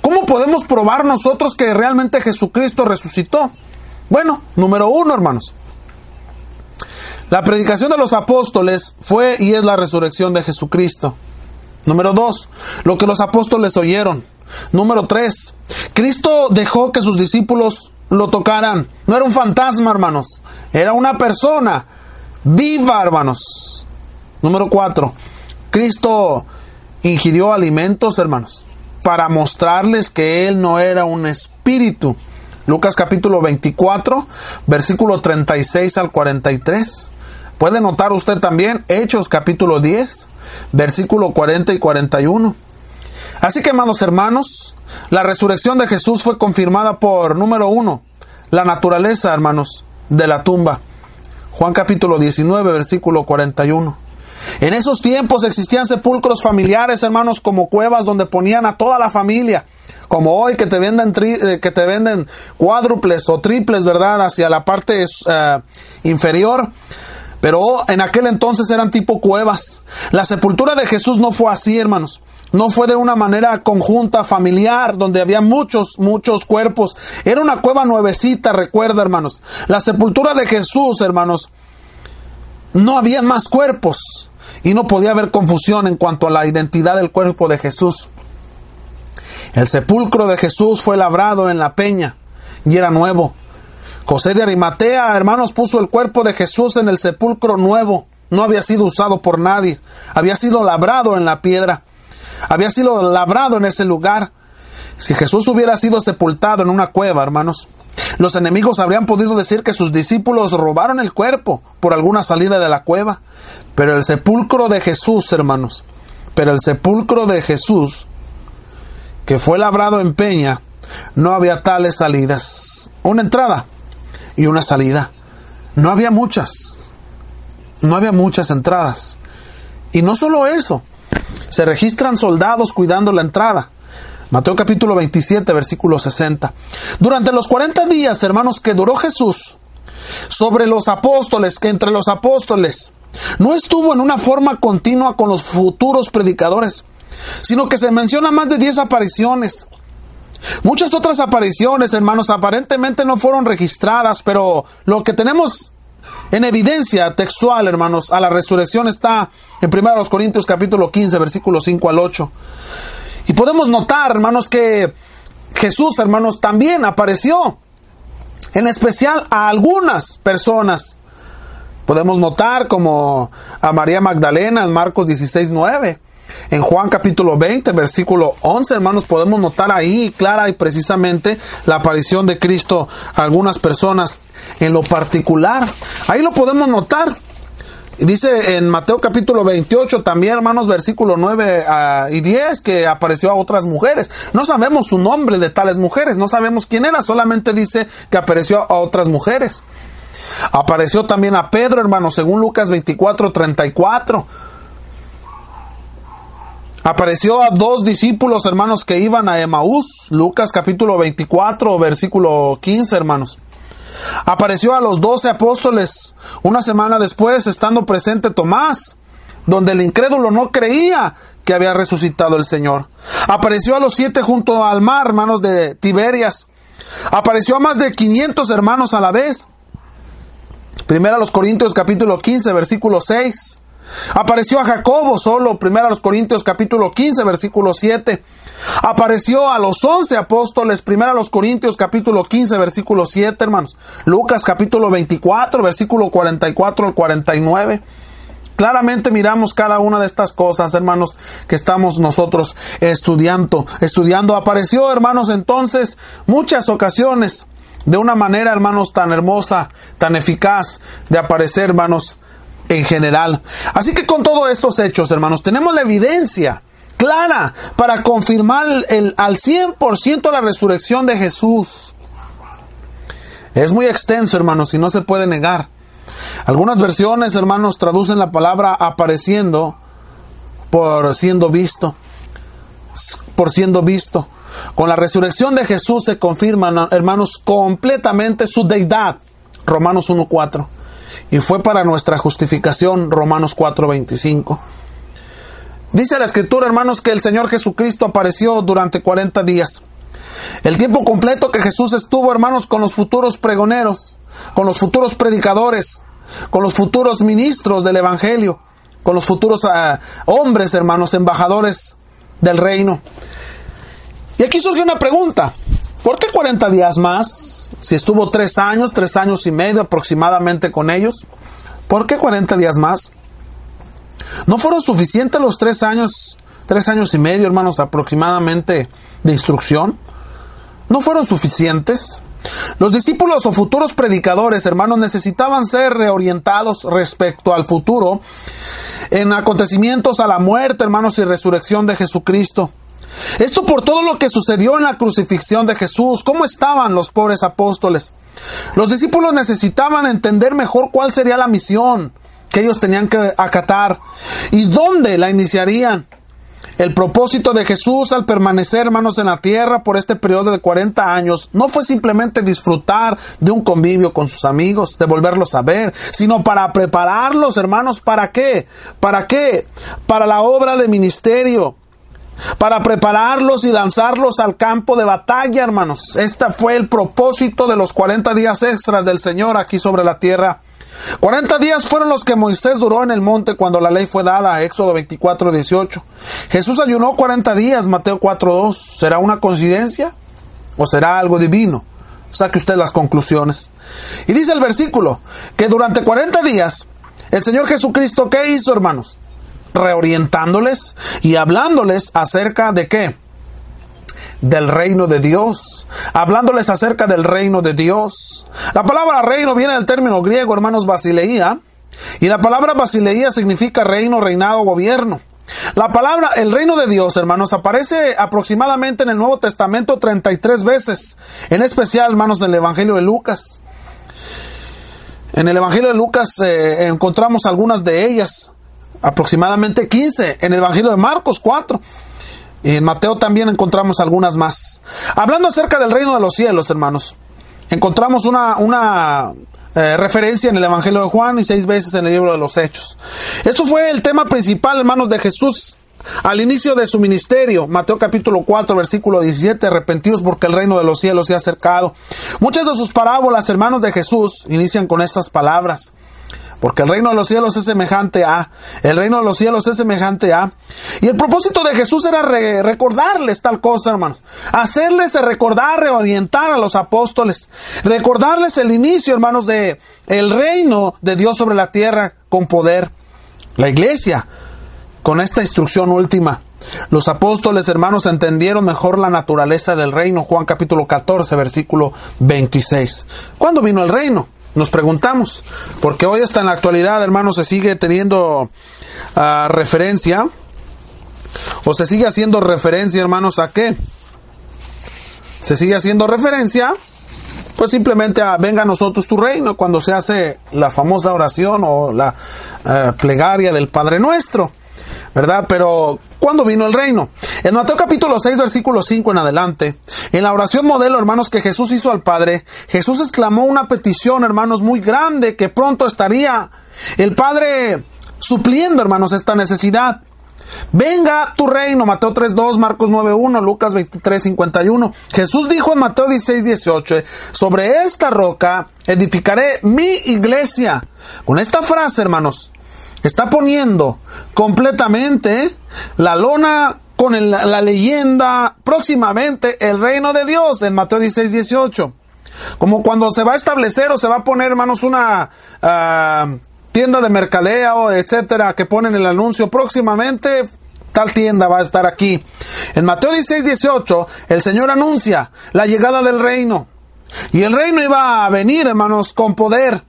¿Cómo podemos probar nosotros que realmente Jesucristo resucitó? Bueno, número uno, hermanos. La predicación de los apóstoles fue y es la resurrección de Jesucristo. Número dos, lo que los apóstoles oyeron. Número tres, Cristo dejó que sus discípulos lo tocaran. No era un fantasma, hermanos. Era una persona viva, hermanos. Número cuatro, Cristo ingirió alimentos, hermanos, para mostrarles que Él no era un espíritu. Lucas capítulo 24, versículo 36 al 43. Puede notar usted también Hechos capítulo 10, versículo 40 y 41. Así que, amados hermanos, la resurrección de Jesús fue confirmada por, número uno, la naturaleza, hermanos, de la tumba. Juan capítulo 19, versículo 41. En esos tiempos existían sepulcros familiares, hermanos, como cuevas donde ponían a toda la familia. Como hoy que te venden, eh, que te venden cuádruples o triples, ¿verdad? Hacia la parte eh, inferior. Pero en aquel entonces eran tipo cuevas. La sepultura de Jesús no fue así, hermanos. No fue de una manera conjunta, familiar, donde había muchos, muchos cuerpos. Era una cueva nuevecita, recuerda, hermanos. La sepultura de Jesús, hermanos, no había más cuerpos. Y no podía haber confusión en cuanto a la identidad del cuerpo de Jesús. El sepulcro de Jesús fue labrado en la peña y era nuevo. José de Arimatea, hermanos, puso el cuerpo de Jesús en el sepulcro nuevo. No había sido usado por nadie. Había sido labrado en la piedra. Había sido labrado en ese lugar. Si Jesús hubiera sido sepultado en una cueva, hermanos, los enemigos habrían podido decir que sus discípulos robaron el cuerpo por alguna salida de la cueva. Pero el sepulcro de Jesús, hermanos, pero el sepulcro de Jesús, que fue labrado en peña, no había tales salidas. Una entrada y una salida. No había muchas. No había muchas entradas. Y no solo eso, se registran soldados cuidando la entrada. Mateo capítulo 27, versículo 60. Durante los 40 días, hermanos, que duró Jesús sobre los apóstoles, que entre los apóstoles no estuvo en una forma continua con los futuros predicadores, sino que se menciona más de 10 apariciones. Muchas otras apariciones, hermanos, aparentemente no fueron registradas, pero lo que tenemos en evidencia textual, hermanos, a la resurrección está en 1 Corintios capítulo 15, versículos 5 al 8. Y podemos notar, hermanos, que Jesús, hermanos, también apareció, en especial a algunas personas. Podemos notar como a María Magdalena en Marcos 16, 9 en Juan capítulo 20, versículo 11, hermanos, podemos notar ahí clara y precisamente la aparición de Cristo a algunas personas en lo particular. Ahí lo podemos notar. Dice en Mateo capítulo 28 también, hermanos, versículo 9 ah, y 10, que apareció a otras mujeres. No sabemos su nombre de tales mujeres, no sabemos quién era, solamente dice que apareció a otras mujeres. Apareció también a Pedro, hermanos, según Lucas 24, 34 apareció a dos discípulos, hermanos, que iban a Emaús, Lucas capítulo 24, versículo 15, hermanos. Apareció a los doce apóstoles una semana después, estando presente Tomás, donde el incrédulo no creía que había resucitado el Señor. Apareció a los siete junto al mar, hermanos de Tiberias. Apareció a más de 500 hermanos a la vez. Primero a los Corintios capítulo 15, versículo 6. Apareció a Jacobo solo, primero a los Corintios capítulo 15, versículo 7. Apareció a los once apóstoles, primero a los Corintios capítulo 15, versículo 7, hermanos. Lucas capítulo 24, versículo 44 al 49. Claramente miramos cada una de estas cosas, hermanos, que estamos nosotros estudiando. Estudiando. Apareció, hermanos, entonces, muchas ocasiones de una manera, hermanos, tan hermosa, tan eficaz de aparecer, hermanos, en general. Así que con todos estos hechos, hermanos, tenemos la evidencia clara para confirmar el, al 100% la resurrección de Jesús. Es muy extenso, hermanos, y no se puede negar. Algunas versiones, hermanos, traducen la palabra apareciendo por siendo visto. Por siendo visto. Con la resurrección de Jesús se confirma, hermanos, completamente su deidad. Romanos 1.4. Y fue para nuestra justificación, Romanos 4.25. Dice la escritura, hermanos, que el Señor Jesucristo apareció durante 40 días. El tiempo completo que Jesús estuvo, hermanos, con los futuros pregoneros, con los futuros predicadores, con los futuros ministros del Evangelio, con los futuros uh, hombres, hermanos, embajadores del reino. Y aquí surge una pregunta. ¿Por qué 40 días más? Si estuvo tres años, tres años y medio aproximadamente con ellos. ¿Por qué 40 días más? ¿No fueron suficientes los tres años, tres años y medio, hermanos, aproximadamente de instrucción? ¿No fueron suficientes? Los discípulos o futuros predicadores, hermanos, necesitaban ser reorientados respecto al futuro en acontecimientos a la muerte, hermanos, y resurrección de Jesucristo. Esto por todo lo que sucedió en la crucifixión de Jesús. ¿Cómo estaban los pobres apóstoles? Los discípulos necesitaban entender mejor cuál sería la misión que ellos tenían que acatar y dónde la iniciarían. El propósito de Jesús al permanecer, hermanos, en la tierra por este periodo de 40 años no fue simplemente disfrutar de un convivio con sus amigos, de volverlos a ver, sino para prepararlos, hermanos, ¿para qué? ¿Para qué? Para la obra de ministerio, para prepararlos y lanzarlos al campo de batalla, hermanos. Este fue el propósito de los 40 días extras del Señor aquí sobre la tierra. 40 días fueron los que Moisés duró en el monte cuando la ley fue dada, Éxodo 24, 18. Jesús ayunó 40 días, Mateo 4, 2. ¿Será una coincidencia o será algo divino? Saque usted las conclusiones. Y dice el versículo que durante 40 días el Señor Jesucristo, ¿qué hizo, hermanos? Reorientándoles y hablándoles acerca de qué? Del reino de Dios. Hablándoles acerca del reino de Dios. La palabra reino viene del término griego, hermanos, basileía. Y la palabra basileía significa reino, reinado, gobierno. La palabra, el reino de Dios, hermanos, aparece aproximadamente en el Nuevo Testamento 33 veces. En especial, hermanos, en el Evangelio de Lucas. En el Evangelio de Lucas eh, encontramos algunas de ellas aproximadamente 15, en el Evangelio de Marcos 4. Y en Mateo también encontramos algunas más. Hablando acerca del reino de los cielos, hermanos, encontramos una, una eh, referencia en el Evangelio de Juan y seis veces en el libro de los Hechos. Eso fue el tema principal, hermanos, de Jesús al inicio de su ministerio, Mateo capítulo 4, versículo 17, arrepentidos porque el reino de los cielos se ha acercado. Muchas de sus parábolas, hermanos de Jesús, inician con estas palabras. Porque el reino de los cielos es semejante a, el reino de los cielos es semejante a. Y el propósito de Jesús era recordarles tal cosa, hermanos. Hacerles recordar, reorientar a los apóstoles. Recordarles el inicio, hermanos, de el reino de Dios sobre la tierra con poder. La iglesia, con esta instrucción última. Los apóstoles, hermanos, entendieron mejor la naturaleza del reino. Juan capítulo 14, versículo 26. ¿Cuándo vino el reino? Nos preguntamos, porque hoy hasta en la actualidad, hermanos, se sigue teniendo uh, referencia, o se sigue haciendo referencia, hermanos, a qué? Se sigue haciendo referencia, pues simplemente a venga a nosotros tu reino, cuando se hace la famosa oración o la uh, plegaria del Padre Nuestro, ¿verdad? Pero ¿Cuándo vino el reino? En Mateo capítulo 6, versículo 5 en adelante, en la oración modelo, hermanos, que Jesús hizo al Padre, Jesús exclamó una petición, hermanos, muy grande, que pronto estaría el Padre supliendo, hermanos, esta necesidad. Venga tu reino, Mateo 3.2, Marcos 9.1, Lucas 23.51. Jesús dijo en Mateo 16.18, sobre esta roca edificaré mi iglesia. Con esta frase, hermanos, está poniendo completamente la lona con la leyenda próximamente el reino de Dios en Mateo 16, 18. Como cuando se va a establecer o se va a poner, hermanos, una uh, tienda de mercadeo, etcétera, que ponen el anuncio próximamente, tal tienda va a estar aquí. En Mateo 16, 18, el Señor anuncia la llegada del reino. Y el reino iba a venir, hermanos, con poder.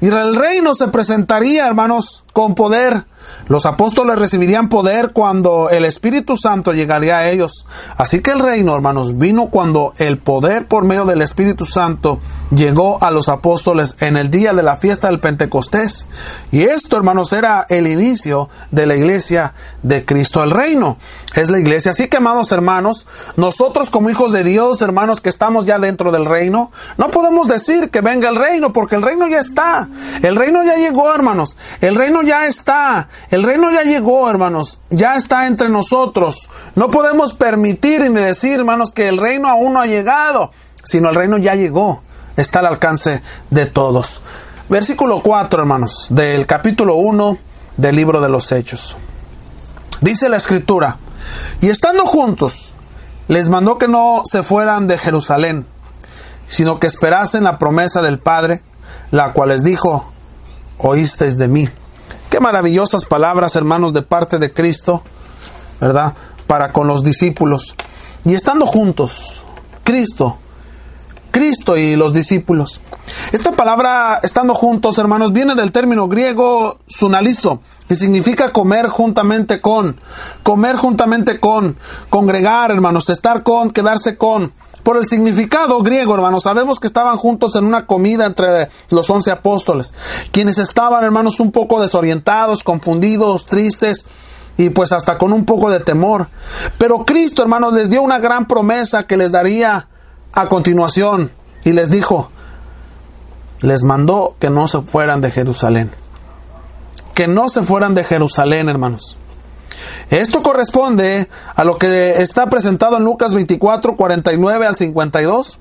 Y el reino se presentaría, hermanos, con poder. Los apóstoles recibirían poder cuando el Espíritu Santo llegaría a ellos. Así que el reino, hermanos, vino cuando el poder por medio del Espíritu Santo llegó a los apóstoles en el día de la fiesta del Pentecostés. Y esto, hermanos, era el inicio de la iglesia de Cristo. El reino es la iglesia. Así que, amados hermanos, nosotros como hijos de Dios, hermanos, que estamos ya dentro del reino, no podemos decir que venga el reino, porque el reino ya está. El reino ya llegó, hermanos. El reino ya está. El reino ya llegó, hermanos, ya está entre nosotros. No podemos permitir ni decir, hermanos, que el reino aún no ha llegado, sino el reino ya llegó, está al alcance de todos. Versículo 4, hermanos, del capítulo 1 del libro de los Hechos. Dice la escritura, y estando juntos, les mandó que no se fueran de Jerusalén, sino que esperasen la promesa del Padre, la cual les dijo, oísteis de mí. Qué maravillosas palabras, hermanos, de parte de Cristo, ¿verdad? Para con los discípulos. Y estando juntos, Cristo, Cristo y los discípulos. Esta palabra, estando juntos, hermanos, viene del término griego sunalizo, que significa comer juntamente con, comer juntamente con, congregar, hermanos, estar con, quedarse con. Por el significado griego, hermanos, sabemos que estaban juntos en una comida entre los once apóstoles, quienes estaban, hermanos, un poco desorientados, confundidos, tristes y pues hasta con un poco de temor. Pero Cristo, hermanos, les dio una gran promesa que les daría a continuación y les dijo, les mandó que no se fueran de Jerusalén. Que no se fueran de Jerusalén, hermanos. Esto corresponde a lo que está presentado en Lucas 24, 49 al 52.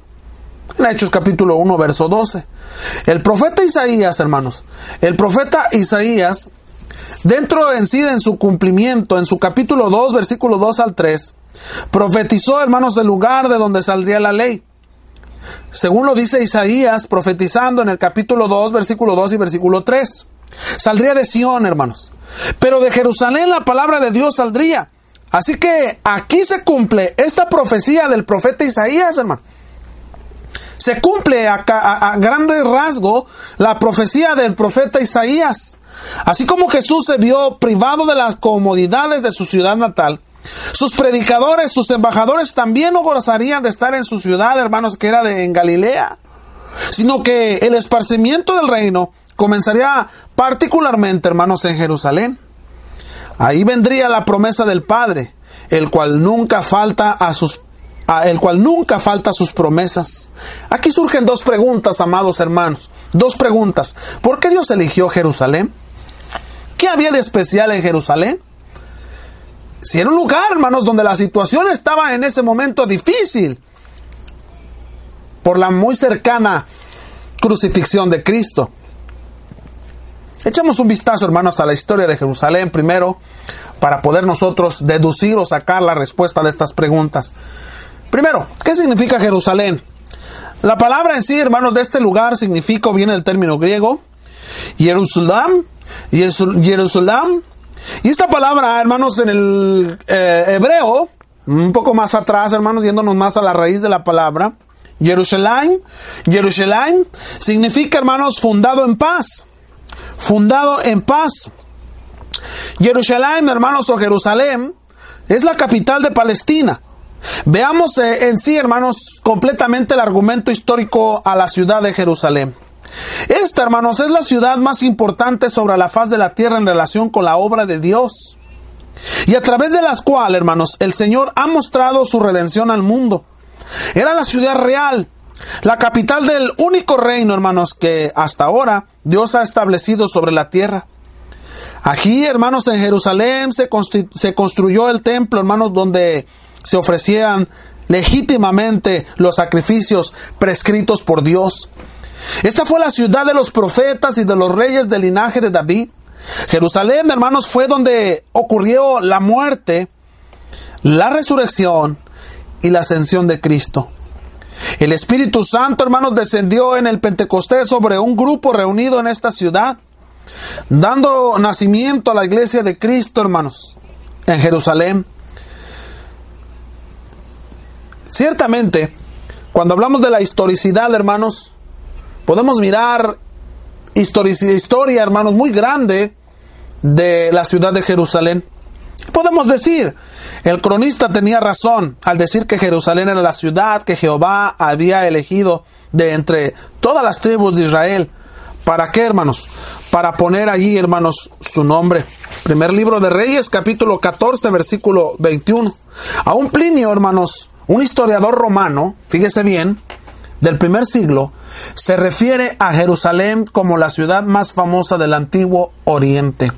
En Hechos capítulo 1, verso 12. El profeta Isaías, hermanos, el profeta Isaías, dentro en sí, en su cumplimiento, en su capítulo 2, versículo 2 al 3, profetizó, hermanos, el lugar de donde saldría la ley. Según lo dice Isaías, profetizando en el capítulo 2, versículo 2 y versículo 3. Saldría de Sión, hermanos. Pero de Jerusalén la palabra de Dios saldría. Así que aquí se cumple esta profecía del profeta Isaías, hermano. Se cumple a, grande rasgo la profecía del profeta Isaías. Así como Jesús se vio privado de las comodidades de su ciudad natal, sus predicadores, sus embajadores también no gozarían de estar en su ciudad, hermanos, que era de, en Galilea, sino que el esparcimiento del reino comenzaría particularmente, hermanos, en Jerusalén. Ahí vendría la promesa del Padre, el cual nunca falta a sus el cual nunca falta sus promesas. Aquí surgen dos preguntas, amados hermanos. Dos preguntas. ¿Por qué Dios eligió Jerusalén? ¿Qué había de especial en Jerusalén? Si era un lugar, hermanos, donde la situación estaba en ese momento difícil por la muy cercana crucifixión de Cristo. Echemos un vistazo, hermanos, a la historia de Jerusalén primero, para poder nosotros deducir o sacar la respuesta de estas preguntas. Primero, ¿qué significa Jerusalén? La palabra en sí, hermanos, de este lugar significa, viene del término griego, Jerusalén, Jerusalén, y esta palabra, hermanos, en el eh, hebreo, un poco más atrás, hermanos, yéndonos más a la raíz de la palabra, Jerusalén, Jerusalén significa, hermanos, fundado en paz fundado en paz. Jerusalén, hermanos, o Jerusalén, es la capital de Palestina. Veamos eh, en sí, hermanos, completamente el argumento histórico a la ciudad de Jerusalén. Esta, hermanos, es la ciudad más importante sobre la faz de la tierra en relación con la obra de Dios. Y a través de las cuales, hermanos, el Señor ha mostrado su redención al mundo. Era la ciudad real, la capital del único reino, hermanos, que hasta ahora Dios ha establecido sobre la tierra. Aquí, hermanos, en Jerusalén se, se construyó el templo, hermanos, donde se ofrecían legítimamente los sacrificios prescritos por Dios. Esta fue la ciudad de los profetas y de los reyes del linaje de David. Jerusalén, hermanos, fue donde ocurrió la muerte, la resurrección y la ascensión de Cristo. El Espíritu Santo, hermanos, descendió en el Pentecostés sobre un grupo reunido en esta ciudad, dando nacimiento a la iglesia de Cristo, hermanos, en Jerusalén. Ciertamente, cuando hablamos de la historicidad, hermanos, podemos mirar historia, hermanos, muy grande de la ciudad de Jerusalén. Podemos decir, el cronista tenía razón al decir que Jerusalén era la ciudad que Jehová había elegido de entre todas las tribus de Israel. ¿Para qué, hermanos? Para poner allí, hermanos, su nombre. Primer libro de Reyes, capítulo 14, versículo 21. A un Plinio, hermanos, un historiador romano, fíjese bien, del primer siglo, se refiere a Jerusalén como la ciudad más famosa del antiguo Oriente.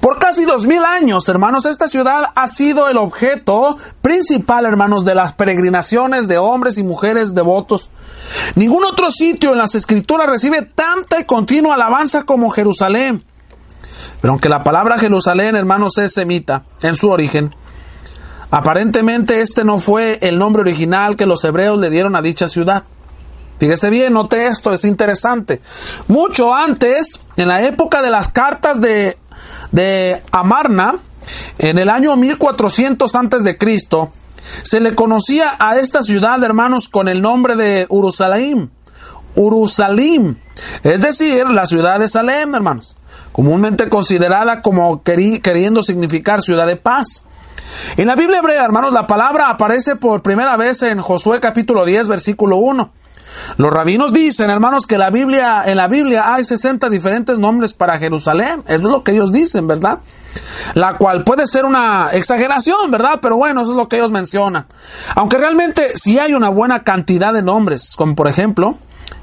Por casi dos mil años, hermanos, esta ciudad ha sido el objeto principal, hermanos, de las peregrinaciones de hombres y mujeres devotos. Ningún otro sitio en las escrituras recibe tanta y continua alabanza como Jerusalén. Pero aunque la palabra Jerusalén, hermanos, es semita en su origen, aparentemente este no fue el nombre original que los hebreos le dieron a dicha ciudad. Fíjese bien, note esto, es interesante. Mucho antes, en la época de las cartas de, de Amarna, en el año 1400 antes de Cristo, se le conocía a esta ciudad, hermanos, con el nombre de Urusalim. Urusalim, es decir, la ciudad de Salem, hermanos, comúnmente considerada como queriendo significar ciudad de paz. En la Biblia hebrea, hermanos, la palabra aparece por primera vez en Josué capítulo 10, versículo 1. Los rabinos dicen, hermanos, que la Biblia, en la Biblia hay 60 diferentes nombres para Jerusalén. Es lo que ellos dicen, ¿verdad? La cual puede ser una exageración, ¿verdad? Pero bueno, eso es lo que ellos mencionan. Aunque realmente sí hay una buena cantidad de nombres, como por ejemplo,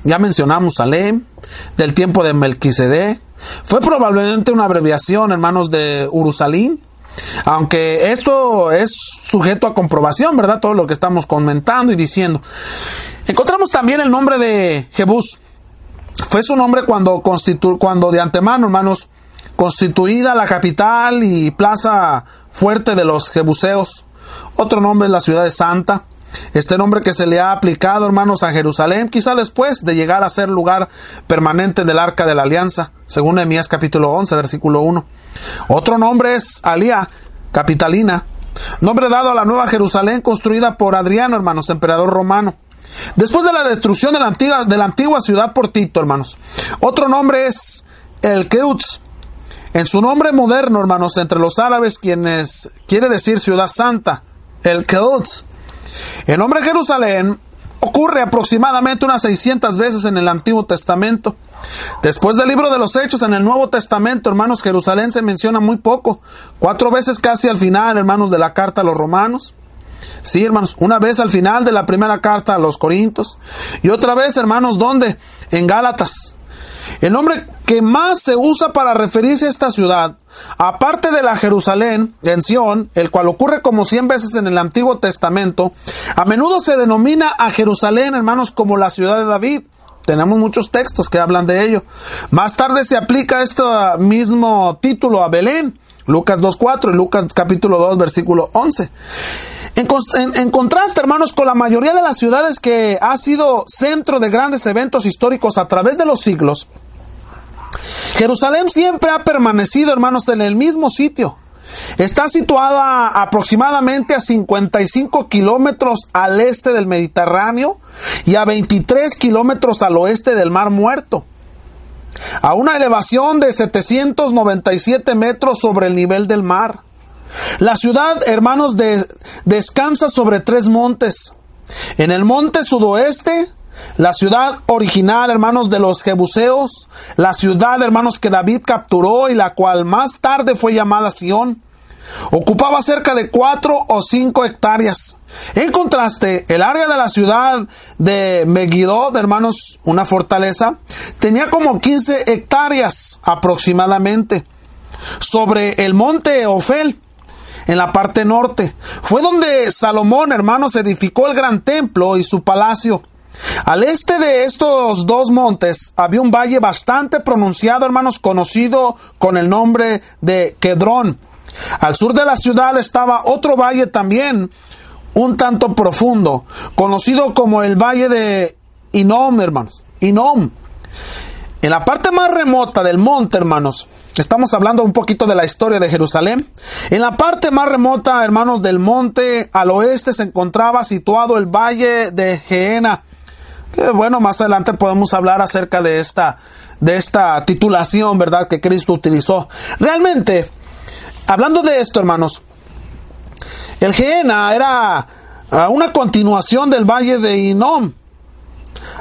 ya mencionamos Salem, del tiempo de Melquisedec. Fue probablemente una abreviación, hermanos, de Urusalín. Aunque esto es sujeto a comprobación, ¿verdad? Todo lo que estamos comentando y diciendo. Encontramos también el nombre de Jebús. Fue su nombre cuando, cuando de antemano, hermanos, constituida la capital y plaza fuerte de los jebuseos. Otro nombre es la ciudad de Santa. Este nombre que se le ha aplicado, hermanos, a Jerusalén, quizá después de llegar a ser lugar permanente del arca de la alianza, según Nehemías capítulo 11, versículo 1. Otro nombre es Alía, capitalina, nombre dado a la nueva Jerusalén construida por Adriano, hermanos, emperador romano. Después de la destrucción de la antigua, de la antigua ciudad por Tito, hermanos. Otro nombre es el Keutz. En su nombre moderno, hermanos, entre los árabes, quienes quiere decir ciudad santa, el Keutz. El nombre Jerusalén ocurre aproximadamente unas 600 veces en el Antiguo Testamento. Después del libro de los Hechos en el Nuevo Testamento, hermanos, Jerusalén se menciona muy poco. Cuatro veces casi al final, hermanos, de la carta a los romanos. Sí, hermanos, una vez al final de la primera carta a los Corintios y otra vez, hermanos, ¿dónde? En Gálatas. El nombre que más se usa para referirse a esta ciudad, aparte de la Jerusalén, en Sión, el cual ocurre como cien veces en el Antiguo Testamento, a menudo se denomina a Jerusalén, hermanos, como la ciudad de David. Tenemos muchos textos que hablan de ello. Más tarde se aplica este mismo título a Belén, Lucas 2.4 y Lucas capítulo 2, versículo 11. En, contraste, hermanos, con la mayoría de las ciudades que ha sido centro de grandes eventos históricos a través de los siglos, Jerusalén siempre ha permanecido, hermanos, en el mismo sitio. Está situada aproximadamente a 55 kilómetros al este del Mediterráneo y a 23 kilómetros al oeste del Mar Muerto, a una elevación de 797 metros sobre el nivel del mar. La ciudad, hermanos, descansa sobre tres montes. En el monte sudoeste, la ciudad original, hermanos, de los Jebuseos, la ciudad, hermanos, que David capturó y la cual más tarde fue llamada Sión, ocupaba cerca de cuatro o cinco hectáreas. En contraste, el área de la ciudad de Megiddo, hermanos, una fortaleza, tenía como 15 hectáreas aproximadamente. Sobre el monte Ofel, en la parte norte. Fue donde Salomón, hermanos, edificó el gran templo y su palacio. Al este de estos dos montes había un valle bastante pronunciado, hermanos, conocido con el nombre de Quedrón. Al sur de la ciudad estaba otro valle también, un tanto profundo, conocido como el valle de Inom, hermanos. Inom. En la parte más remota del monte, hermanos, estamos hablando un poquito de la historia de Jerusalén. En la parte más remota, hermanos, del monte, al oeste se encontraba situado el valle de Geena. Que bueno, más adelante podemos hablar acerca de esta, de esta titulación, ¿verdad?, que Cristo utilizó. Realmente, hablando de esto, hermanos, el Geena era ah, una continuación del valle de Inom.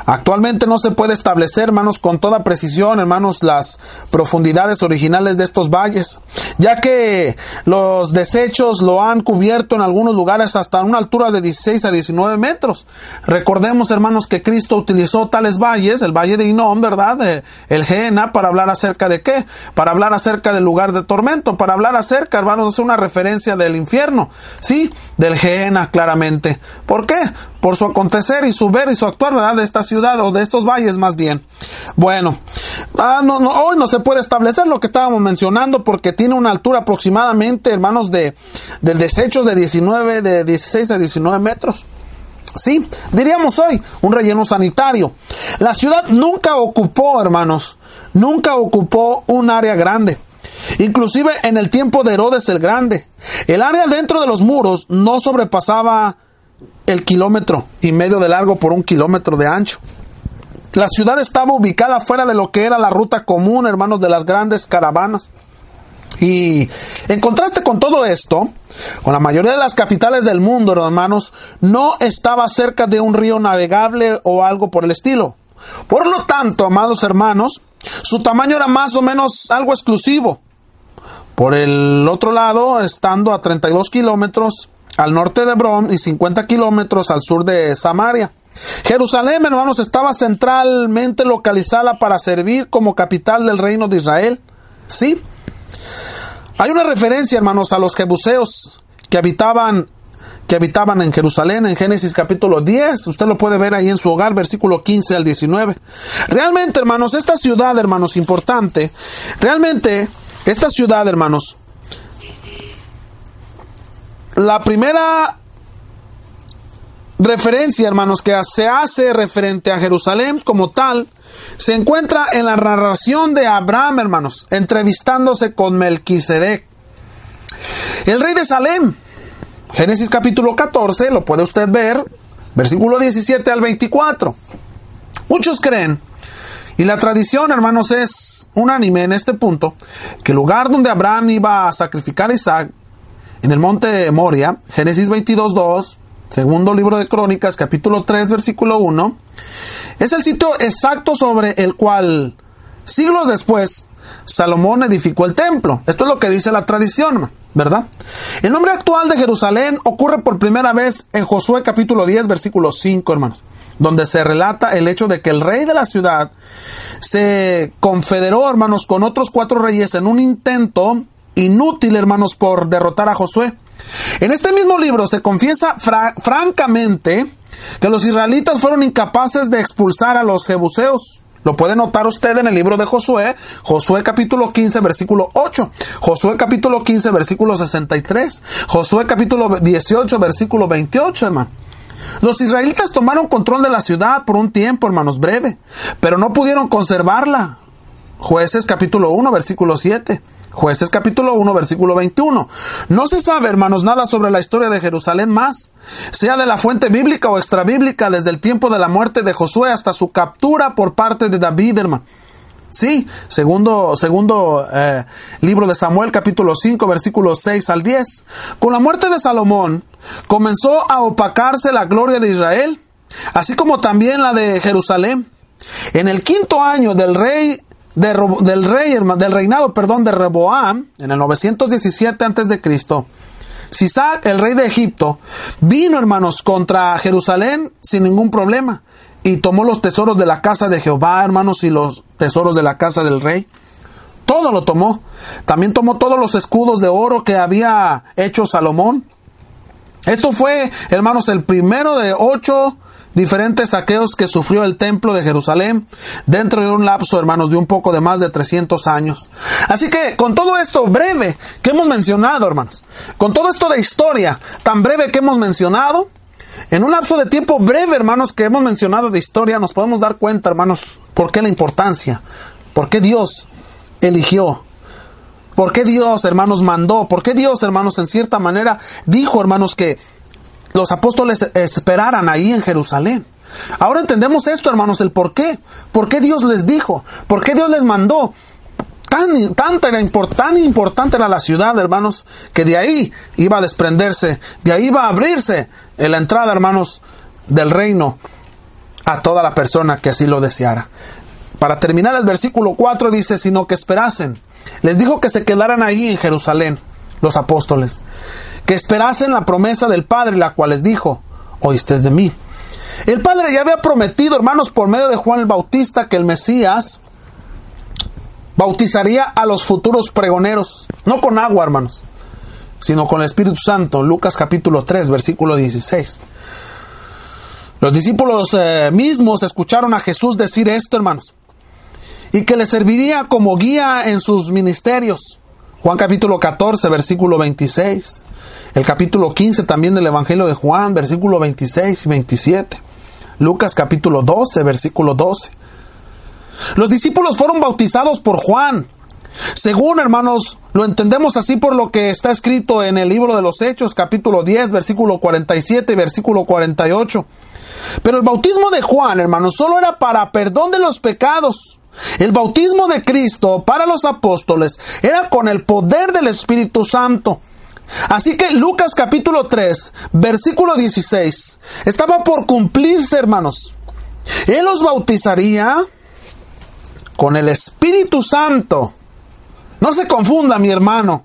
Actualmente no se puede establecer, hermanos, con toda precisión, hermanos, las profundidades originales de estos valles, ya que los desechos lo han cubierto en algunos lugares hasta una altura de 16 a 19 metros. Recordemos, hermanos, que Cristo utilizó tales valles, el valle de Inom, ¿verdad? El Gena, para hablar acerca de qué? Para hablar acerca del lugar de tormento, para hablar acerca, hermanos, es una referencia del infierno, ¿sí? Del Gena, claramente. ¿Por qué? Por su acontecer y su ver y su actuar, ¿verdad? De esta ciudad o de estos valles más bien. Bueno, ah, hoy no se puede establecer lo que estábamos mencionando porque tiene una altura aproximadamente, hermanos, de, del desecho de 19, de 16 a 19 metros. Sí, diríamos hoy, un relleno sanitario. La ciudad nunca ocupó, hermanos, nunca ocupó un área grande. Inclusive en el tiempo de Herodes el Grande, el área dentro de los muros no sobrepasaba el kilómetro y medio de largo por un kilómetro de ancho. La ciudad estaba ubicada fuera de lo que era la ruta común, hermanos, de las grandes caravanas. Y en contraste con todo esto, con la mayoría de las capitales del mundo, hermanos, no estaba cerca de un río navegable o algo por el estilo. Por lo tanto, amados hermanos, su tamaño era más o menos algo exclusivo. Por el otro lado, estando a 32 kilómetros, al norte de Hebrón y 50 kilómetros al sur de Samaria. Jerusalén, hermanos, estaba centralmente localizada para servir como capital del reino de Israel. Sí. Hay una referencia, hermanos, a los jebuseos que habitaban que habitaban en Jerusalén en Génesis capítulo 10. Usted lo puede ver ahí en su hogar, versículo 15 al 19. Realmente, hermanos, esta ciudad, hermanos, importante, realmente esta ciudad, hermanos, la primera referencia, hermanos, que se hace referente a Jerusalén como tal, se encuentra en la narración de Abraham, hermanos, entrevistándose con Melquisedec. El rey de Salem, Génesis capítulo 14, lo puede usted ver, versículo 17 al 24. Muchos creen, y la tradición, hermanos, es unánime en este punto, que el lugar donde Abraham iba a sacrificar a Isaac en el monte Moria, Génesis 22, 2, segundo libro de Crónicas, capítulo 3, versículo 1, es el sitio exacto sobre el cual siglos después Salomón edificó el templo. Esto es lo que dice la tradición, ¿verdad? El nombre actual de Jerusalén ocurre por primera vez en Josué capítulo 10, versículo 5, hermanos, donde se relata el hecho de que el rey de la ciudad se confederó, hermanos, con otros cuatro reyes en un intento inútil, hermanos, por derrotar a Josué. En este mismo libro se confiesa francamente que los israelitas fueron incapaces de expulsar a los jebuseos. Lo puede notar usted en el libro de Josué, Josué capítulo 15, versículo 8, Josué capítulo 15, versículo 63, Josué capítulo 18, versículo 28, hermano. Los israelitas tomaron control de la ciudad por un tiempo, hermanos, breve, pero no pudieron conservarla. Jueces capítulo 1, versículo 7. Jueces capítulo 1, versículo 21. No se sabe, hermanos, nada sobre la historia de Jerusalén más, sea de la fuente bíblica o extrabíblica, desde el tiempo de la muerte de Josué hasta su captura por parte de David, hermano. Sí, segundo, segundo eh, libro de Samuel, capítulo 5, versículos 6 al 10. Con la muerte de Salomón, comenzó a opacarse la gloria de Israel, así como también la de Jerusalén. En el quinto año del rey del rey, del reinado, perdón, de Reboam, en el 917 antes de Cristo, Sisac, el rey de Egipto, vino, hermanos, contra Jerusalén sin ningún problema y tomó los tesoros de la casa de Jehová, hermanos, y los tesoros de la casa del rey. Todo lo tomó. También tomó todos los escudos de oro que había hecho Salomón. Esto fue, hermanos, el primero de ocho diferentes saqueos que sufrió el templo de Jerusalén dentro de un lapso, hermanos, de un poco de más de 300 años. Así que con todo esto breve que hemos mencionado, hermanos, con todo esto de historia tan breve que hemos mencionado, en un lapso de tiempo breve, hermanos, que hemos mencionado de historia, nos podemos dar cuenta, hermanos, por qué la importancia ¿Por qué Dios eligió? ¿Por qué Dios, hermanos, mandó? ¿Por qué Dios, hermanos, en cierta manera dijo, hermanos, que los apóstoles esperaran ahí en Jerusalén? Ahora entendemos esto, hermanos, el por qué. ¿Por qué Dios les dijo? ¿Por qué Dios les mandó? Tan, era tan importante era la ciudad, hermanos, que de ahí iba a desprenderse, de ahí iba a abrirse la entrada, hermanos, del reino a toda la persona que así lo deseara. Para terminar el versículo 4 dice, sino que esperasen. Les dijo que se quedaran ahí en Jerusalén, los apóstoles, que esperasen la promesa del Padre, la cual les dijo, oíste de mí. El Padre ya había prometido, hermanos, por medio de Juan el Bautista, que el Mesías bautizaría a los futuros pregoneros, no con agua, hermanos, sino con el Espíritu Santo. Lucas capítulo 3, versículo 16. Los discípulos eh, mismos escucharon a Jesús decir esto, hermanos, y que le serviría como guía en sus ministerios. Juan capítulo 14, versículo 26. El capítulo 15 también del Evangelio de Juan, versículo 26 y 27. Lucas capítulo 12, versículo 12. Los discípulos fueron bautizados por Juan. Según hermanos, lo entendemos así por lo que está escrito en el libro de los Hechos, capítulo 10, versículo 47 y versículo 48. Pero el bautismo de Juan, hermanos, solo era para perdón de los pecados. El bautismo de Cristo para los apóstoles era con el poder del Espíritu Santo. Así que Lucas capítulo 3, versículo 16, estaba por cumplirse, hermanos. Él los bautizaría con el Espíritu Santo. No se confunda, mi hermano.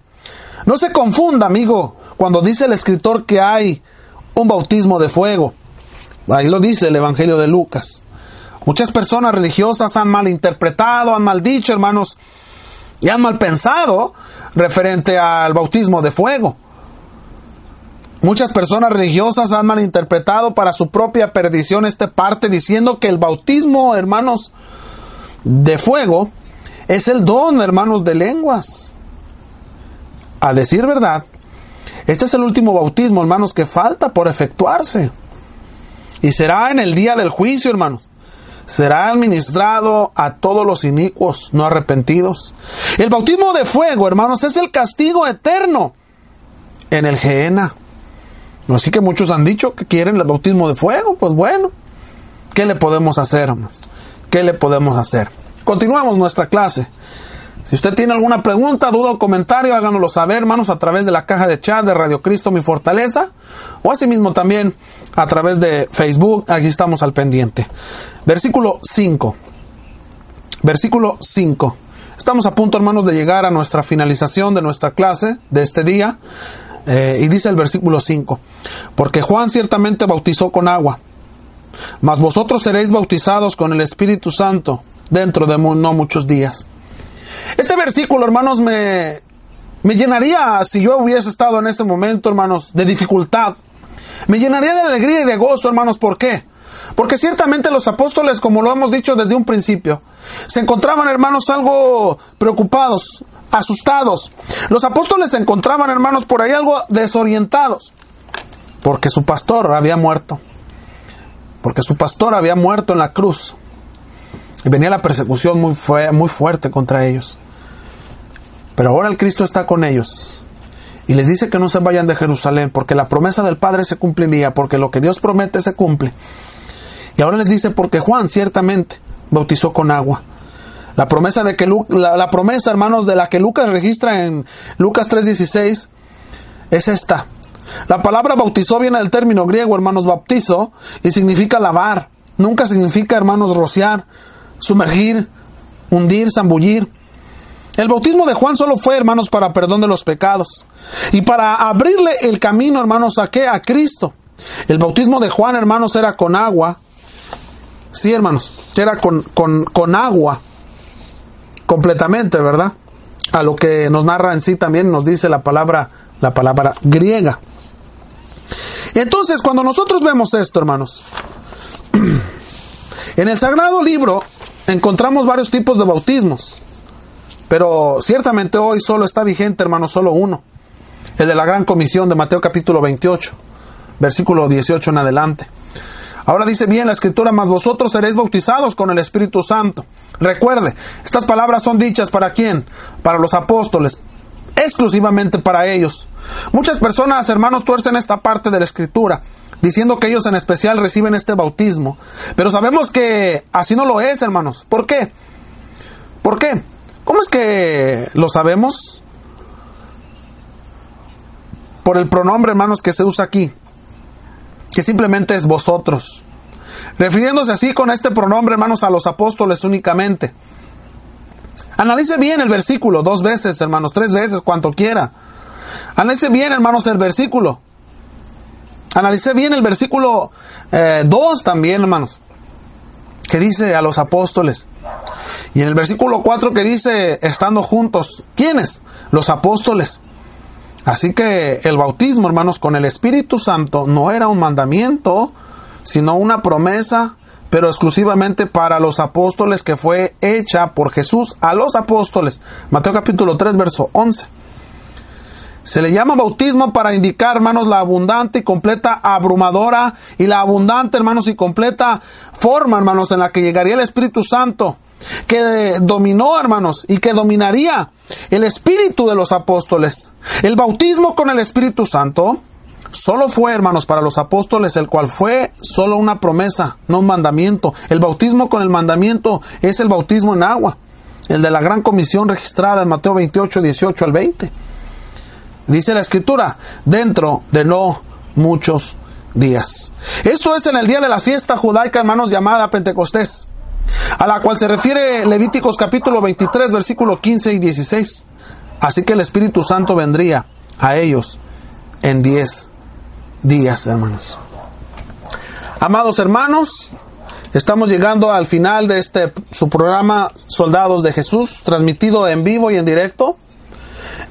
No se confunda, amigo, cuando dice el escritor que hay un bautismo de fuego. Ahí lo dice el Evangelio de Lucas. Muchas personas religiosas han malinterpretado, han maldicho, hermanos, y han mal pensado referente al bautismo de fuego. Muchas personas religiosas han malinterpretado para su propia perdición esta parte diciendo que el bautismo, hermanos, de fuego es el don, hermanos, de lenguas. A decir verdad, este es el último bautismo, hermanos, que falta por efectuarse. Y será en el día del juicio, hermanos. Será administrado a todos los inicuos no arrepentidos. El bautismo de fuego, hermanos, es el castigo eterno en el Gehenna. Así que muchos han dicho que quieren el bautismo de fuego. Pues bueno, ¿qué le podemos hacer, hermanos? ¿Qué le podemos hacer? Continuamos nuestra clase. Si usted tiene alguna pregunta, duda o comentario, háganoslo saber, hermanos, a través de la caja de chat de Radio Cristo Mi Fortaleza, o asimismo también a través de Facebook, aquí estamos al pendiente. Versículo 5. Versículo 5. Estamos a punto, hermanos, de llegar a nuestra finalización de nuestra clase de este día. Eh, y dice el versículo 5, porque Juan ciertamente bautizó con agua, mas vosotros seréis bautizados con el Espíritu Santo dentro de no muchos días. Este versículo, hermanos, me, me llenaría, si yo hubiese estado en ese momento, hermanos, de dificultad. Me llenaría de alegría y de gozo, hermanos. ¿Por qué? Porque ciertamente los apóstoles, como lo hemos dicho desde un principio, se encontraban, hermanos, algo preocupados, asustados. Los apóstoles se encontraban, hermanos, por ahí algo desorientados. Porque su pastor había muerto. Porque su pastor había muerto en la cruz. Venía la persecución muy, muy fuerte contra ellos. Pero ahora el Cristo está con ellos. Y les dice que no se vayan de Jerusalén, porque la promesa del Padre se cumpliría, porque lo que Dios promete se cumple. Y ahora les dice, porque Juan ciertamente bautizó con agua. La promesa de que la promesa, hermanos, de la que Lucas registra en Lucas 3:16 es esta. La palabra bautizó viene del término griego, hermanos, bautizo, y significa lavar. Nunca significa, hermanos, rociar sumergir, hundir, zambullir. El bautismo de Juan solo fue, hermanos, para perdón de los pecados y para abrirle el camino, hermanos, a qué? A Cristo. El bautismo de Juan, hermanos, era con agua. Sí, hermanos, era con, con, con agua completamente, ¿verdad? A lo que nos narra en sí también nos dice la palabra, la palabra griega. Entonces, cuando nosotros vemos esto, hermanos, en el sagrado libro encontramos varios tipos de bautismos, pero ciertamente hoy solo está vigente, hermano, solo uno, el de la gran comisión de Mateo capítulo 28, versículo 18 en adelante. Ahora dice bien la escritura, mas vosotros seréis bautizados con el Espíritu Santo. Recuerde, estas palabras son dichas para quién? Para los apóstoles, exclusivamente para ellos. Muchas personas, hermanos, tuercen esta parte de la escritura, diciendo que ellos en especial reciben este bautismo. Pero sabemos que así no lo es, hermanos. ¿Por qué? ¿Por qué? ¿Cómo es que lo sabemos? Por el pronombre, hermanos, que se usa aquí, que simplemente es vosotros. Refiriéndose así con este pronombre, hermanos, a los apóstoles únicamente. Analice bien el versículo, dos veces, hermanos, tres veces, cuanto quiera. Analice bien, hermanos, el versículo. Analice bien el versículo 2 eh, también, hermanos, que dice a los apóstoles. Y en el versículo 4 que dice, estando juntos, ¿quiénes? Los apóstoles. Así que el bautismo, hermanos, con el Espíritu Santo no era un mandamiento, sino una promesa pero exclusivamente para los apóstoles que fue hecha por Jesús a los apóstoles. Mateo capítulo 3, verso 11. Se le llama bautismo para indicar, hermanos, la abundante y completa abrumadora y la abundante, hermanos, y completa forma, hermanos, en la que llegaría el Espíritu Santo, que dominó, hermanos, y que dominaría el espíritu de los apóstoles. El bautismo con el Espíritu Santo Solo fue, hermanos, para los apóstoles, el cual fue solo una promesa, no un mandamiento. El bautismo con el mandamiento es el bautismo en agua, el de la gran comisión registrada en Mateo 28, 18 al 20. Dice la escritura, dentro de no muchos días. Esto es en el día de la fiesta judaica, hermanos, llamada Pentecostés, a la cual se refiere Levíticos capítulo 23, versículo 15 y 16. Así que el Espíritu Santo vendría a ellos en 10 días, hermanos. Amados hermanos, estamos llegando al final de este su programa Soldados de Jesús, transmitido en vivo y en directo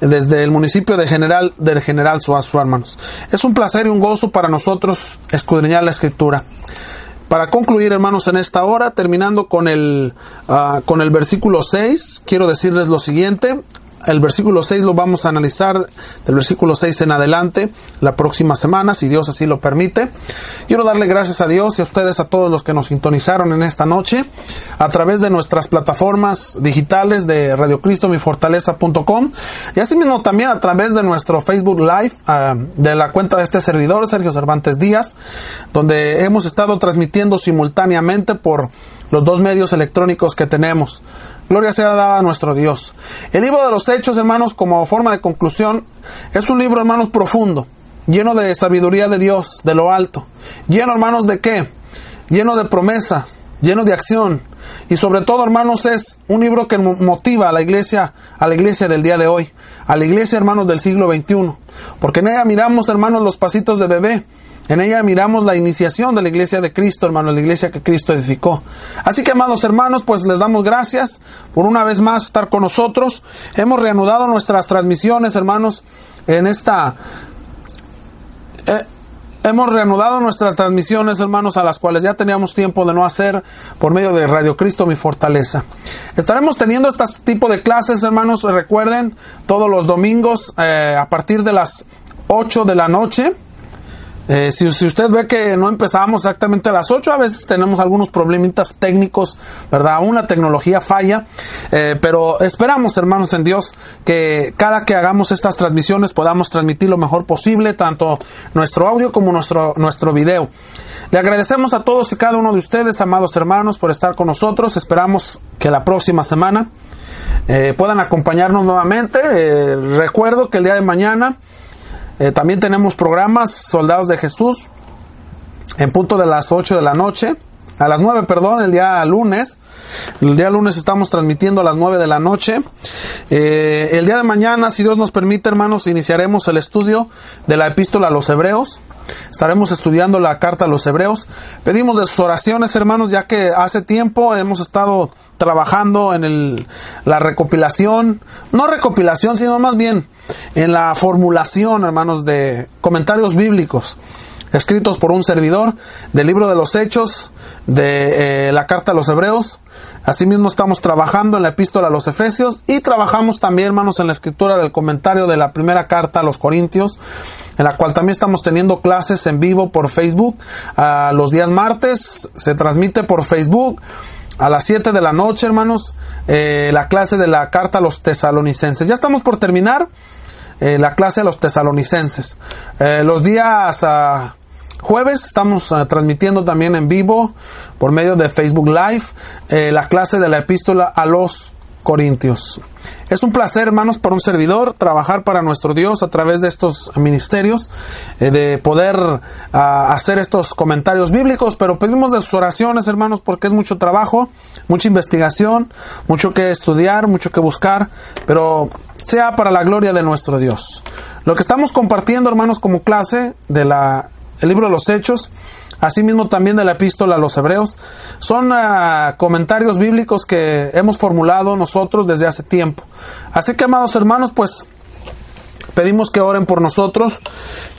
desde el municipio de General del General Suazo, hermanos. Es un placer y un gozo para nosotros escudriñar la escritura. Para concluir, hermanos, en esta hora, terminando con el, ah, con el versículo 6, quiero decirles lo siguiente el versículo 6 lo vamos a analizar del versículo 6 en adelante la próxima semana, si Dios así lo permite. Quiero darle gracias a Dios y a ustedes, a todos los que nos sintonizaron en esta noche, a través de nuestras plataformas digitales de Radio Cristo Mi Fortaleza.com y asimismo también a través de nuestro Facebook Live ah, de la cuenta de este servidor, Sergio Cervantes Díaz, donde hemos estado transmitiendo simultáneamente por los dos medios electrónicos que tenemos. Gloria sea dada a nuestro Dios. El libro de los Hechos, hermanos, como forma de conclusión, es un libro, hermanos, profundo, lleno de sabiduría de Dios, de lo alto. Lleno, hermanos, de qué? Lleno de promesas, lleno de acción. Y sobre todo, hermanos, es un libro que motiva a la iglesia, a la iglesia del día de hoy, a la iglesia, hermanos, del siglo XXI. Porque en ella miramos, hermanos, los pasitos de bebé en ella miramos la iniciación de la iglesia de Cristo, hermano, la iglesia que Cristo edificó. Así que, amados hermanos, pues les damos gracias por una vez más estar con nosotros. Hemos reanudado nuestras transmisiones, hermanos, en esta... Eh, hemos reanudado nuestras transmisiones, hermanos, a las cuales ya teníamos tiempo de no hacer por medio de Radio Cristo, mi fortaleza. Estaremos teniendo este tipo de clases, hermanos, recuerden, todos los domingos eh, a partir de las 8 de la noche. Eh, si, usted ve que no empezamos exactamente a las 8, a veces tenemos algunos problemitas técnicos, ¿verdad? Aún la tecnología falla, eh, pero esperamos, hermanos en Dios, que cada que hagamos estas transmisiones podamos transmitir lo mejor posible, tanto nuestro audio como nuestro, nuestro video. Le agradecemos a todos y cada uno de ustedes, amados hermanos, por estar con nosotros. Esperamos que la próxima semana eh, puedan acompañarnos nuevamente. recuerdo que el día de mañana eh, también tenemos programas Soldados de Jesús en punto de las 8 de la noche. A las 9, perdón, el día lunes. El día lunes estamos transmitiendo a las 9 de la noche. Eh, el día de mañana, si Dios nos permite, hermanos, iniciaremos el estudio de la epístola a los hebreos. Estaremos estudiando la carta a los hebreos. Pedimos de sus oraciones, hermanos, ya que hace tiempo hemos estado trabajando en la recopilación, no recopilación, sino más bien en la formulación, hermanos, de comentarios bíblicos escritos por un servidor del libro de los Hechos, de eh, la carta a los Hebreos, Asimismo estamos trabajando en la epístola a los Efesios y trabajamos también, hermanos, en la escritura del comentario de la primera carta a los Corintios, en la cual también estamos teniendo clases en vivo por Facebook. los días martes se transmite por Facebook a las 7 de la noche, hermanos, eh, la clase de la carta a los tesalonicenses. Ya estamos por terminar eh, la clase a los tesalonicenses. Eh, los días ah, jueves estamos ah, transmitiendo también en vivo por medio de Facebook Live la clase de la epístola a los Corintios. Es un placer, hermanos, para un servidor trabajar para nuestro Dios a través de estos ministerios, eh, de poder ah, hacer estos comentarios bíblicos, pero pedimos de sus oraciones, hermanos, porque es mucho trabajo, mucha investigación, mucho que estudiar, mucho que buscar, pero sea para la gloria de nuestro Dios. Lo que estamos compartiendo, hermanos, como clase de la el libro de los Hechos, asimismo también de la epístola a los hebreos, son ah, comentarios bíblicos que hemos formulado nosotros desde hace tiempo. Así que, amados hermanos, pues pedimos que oren por nosotros,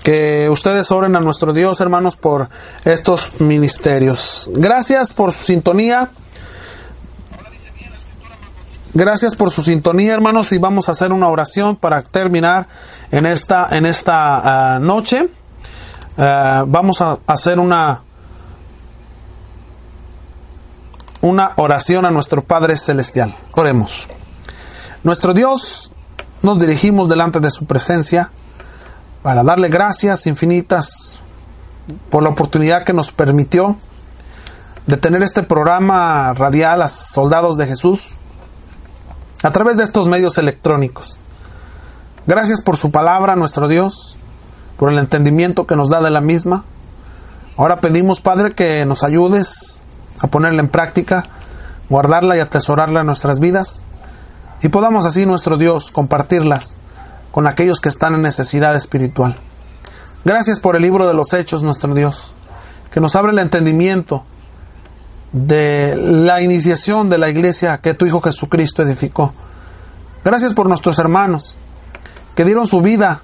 que ustedes oren a nuestro Dios, hermanos, por estos ministerios. Gracias por su sintonía. Gracias por su sintonía, hermanos, y vamos a hacer una oración para terminar en esta, en esta ah, noche. Eh, vamos a hacer una, una oración a nuestro Padre Celestial. Oremos. Nuestro Dios, nos dirigimos delante de su presencia para darle gracias infinitas por la oportunidad que nos permitió de tener este programa radial a Soldados de Jesús a través de estos medios electrónicos. Gracias por su palabra, nuestro Dios por el entendimiento que nos da de la misma. Ahora pedimos, Padre, que nos ayudes a ponerla en práctica, guardarla y atesorarla en nuestras vidas, y podamos así, nuestro Dios, compartirlas con aquellos que están en necesidad espiritual. Gracias por el libro de los Hechos, nuestro Dios, que nos abre el entendimiento de la iniciación de la iglesia que tu Hijo Jesucristo edificó. Gracias por nuestros hermanos que dieron su vida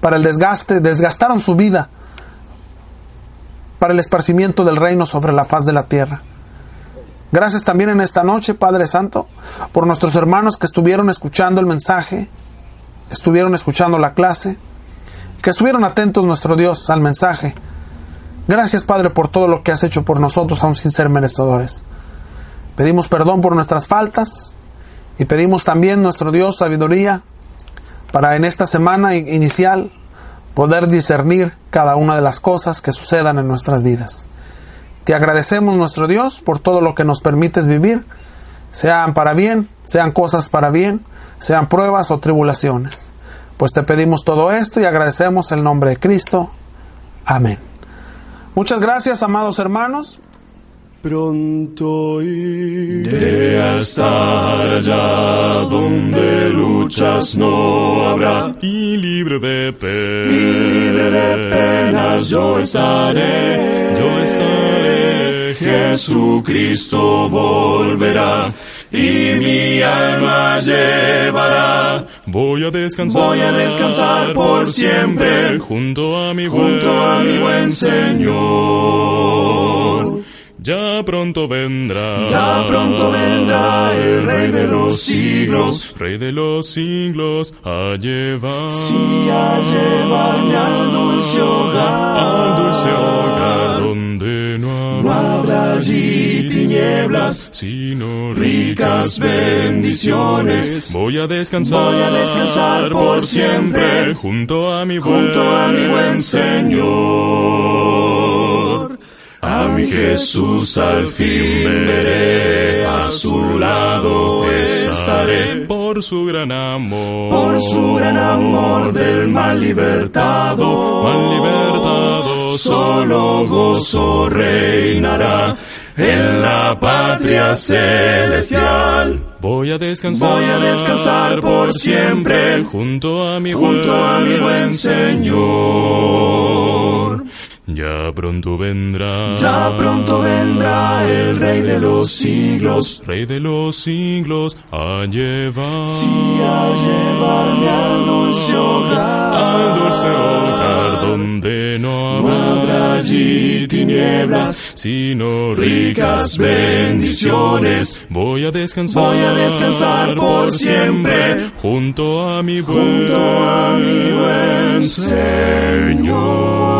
para el desgaste, desgastaron su vida para el esparcimiento del reino sobre la faz de la tierra. Gracias también en esta noche, Padre Santo, por nuestros hermanos que estuvieron escuchando el mensaje, estuvieron escuchando la clase, que estuvieron atentos, nuestro Dios, al mensaje. Gracias, Padre, por todo lo que has hecho por nosotros, aún sin ser merecedores. Pedimos perdón por nuestras faltas y pedimos también, nuestro Dios, sabiduría para en esta semana inicial poder discernir cada una de las cosas que sucedan en nuestras vidas. Te agradecemos nuestro Dios por todo lo que nos permites vivir, sean para bien, sean cosas para bien, sean pruebas o tribulaciones. Pues te pedimos todo esto y agradecemos el nombre de Cristo. Amén. Muchas gracias, amados hermanos. Pronto iré a estar allá donde luchas no habrá. Y libre de penas. Y libre de penas yo estaré. Yo estaré. Jesucristo volverá y mi alma llevará. Voy a descansar. Voy a descansar por siempre junto a mi junto buen, a mi buen Señor. Ya pronto vendrá. Ya pronto vendrá el Rey de los siglos. Rey de los siglos a llevar. Sí, a llevarme al dulce hogar. Al dulce hogar donde no No habrá habrá allí tinieblas, sino ricas bendiciones. Voy a descansar. Voy a descansar por siempre junto a mi buen, Junto a mi buen Señor. A mi Jesús al fin veré, a su lado estaré. por su gran amor. Por su gran amor del mal libertado, Mal libertado, solo gozo reinará en la patria celestial. Voy a descansar. Voy a descansar por siempre junto a mi junto buen, a mi buen Señor. Ya pronto vendrá. Ya pronto vendrá el Rey de los siglos, Rey de los siglos a llevar. sí a llevarme al dulce hogar. Al dulce hogar donde no No habrá habrá allí tinieblas, sino ricas bendiciones. Voy a descansar, Voy a descansar por siempre, junto a mi buen junto a mi buen Señor.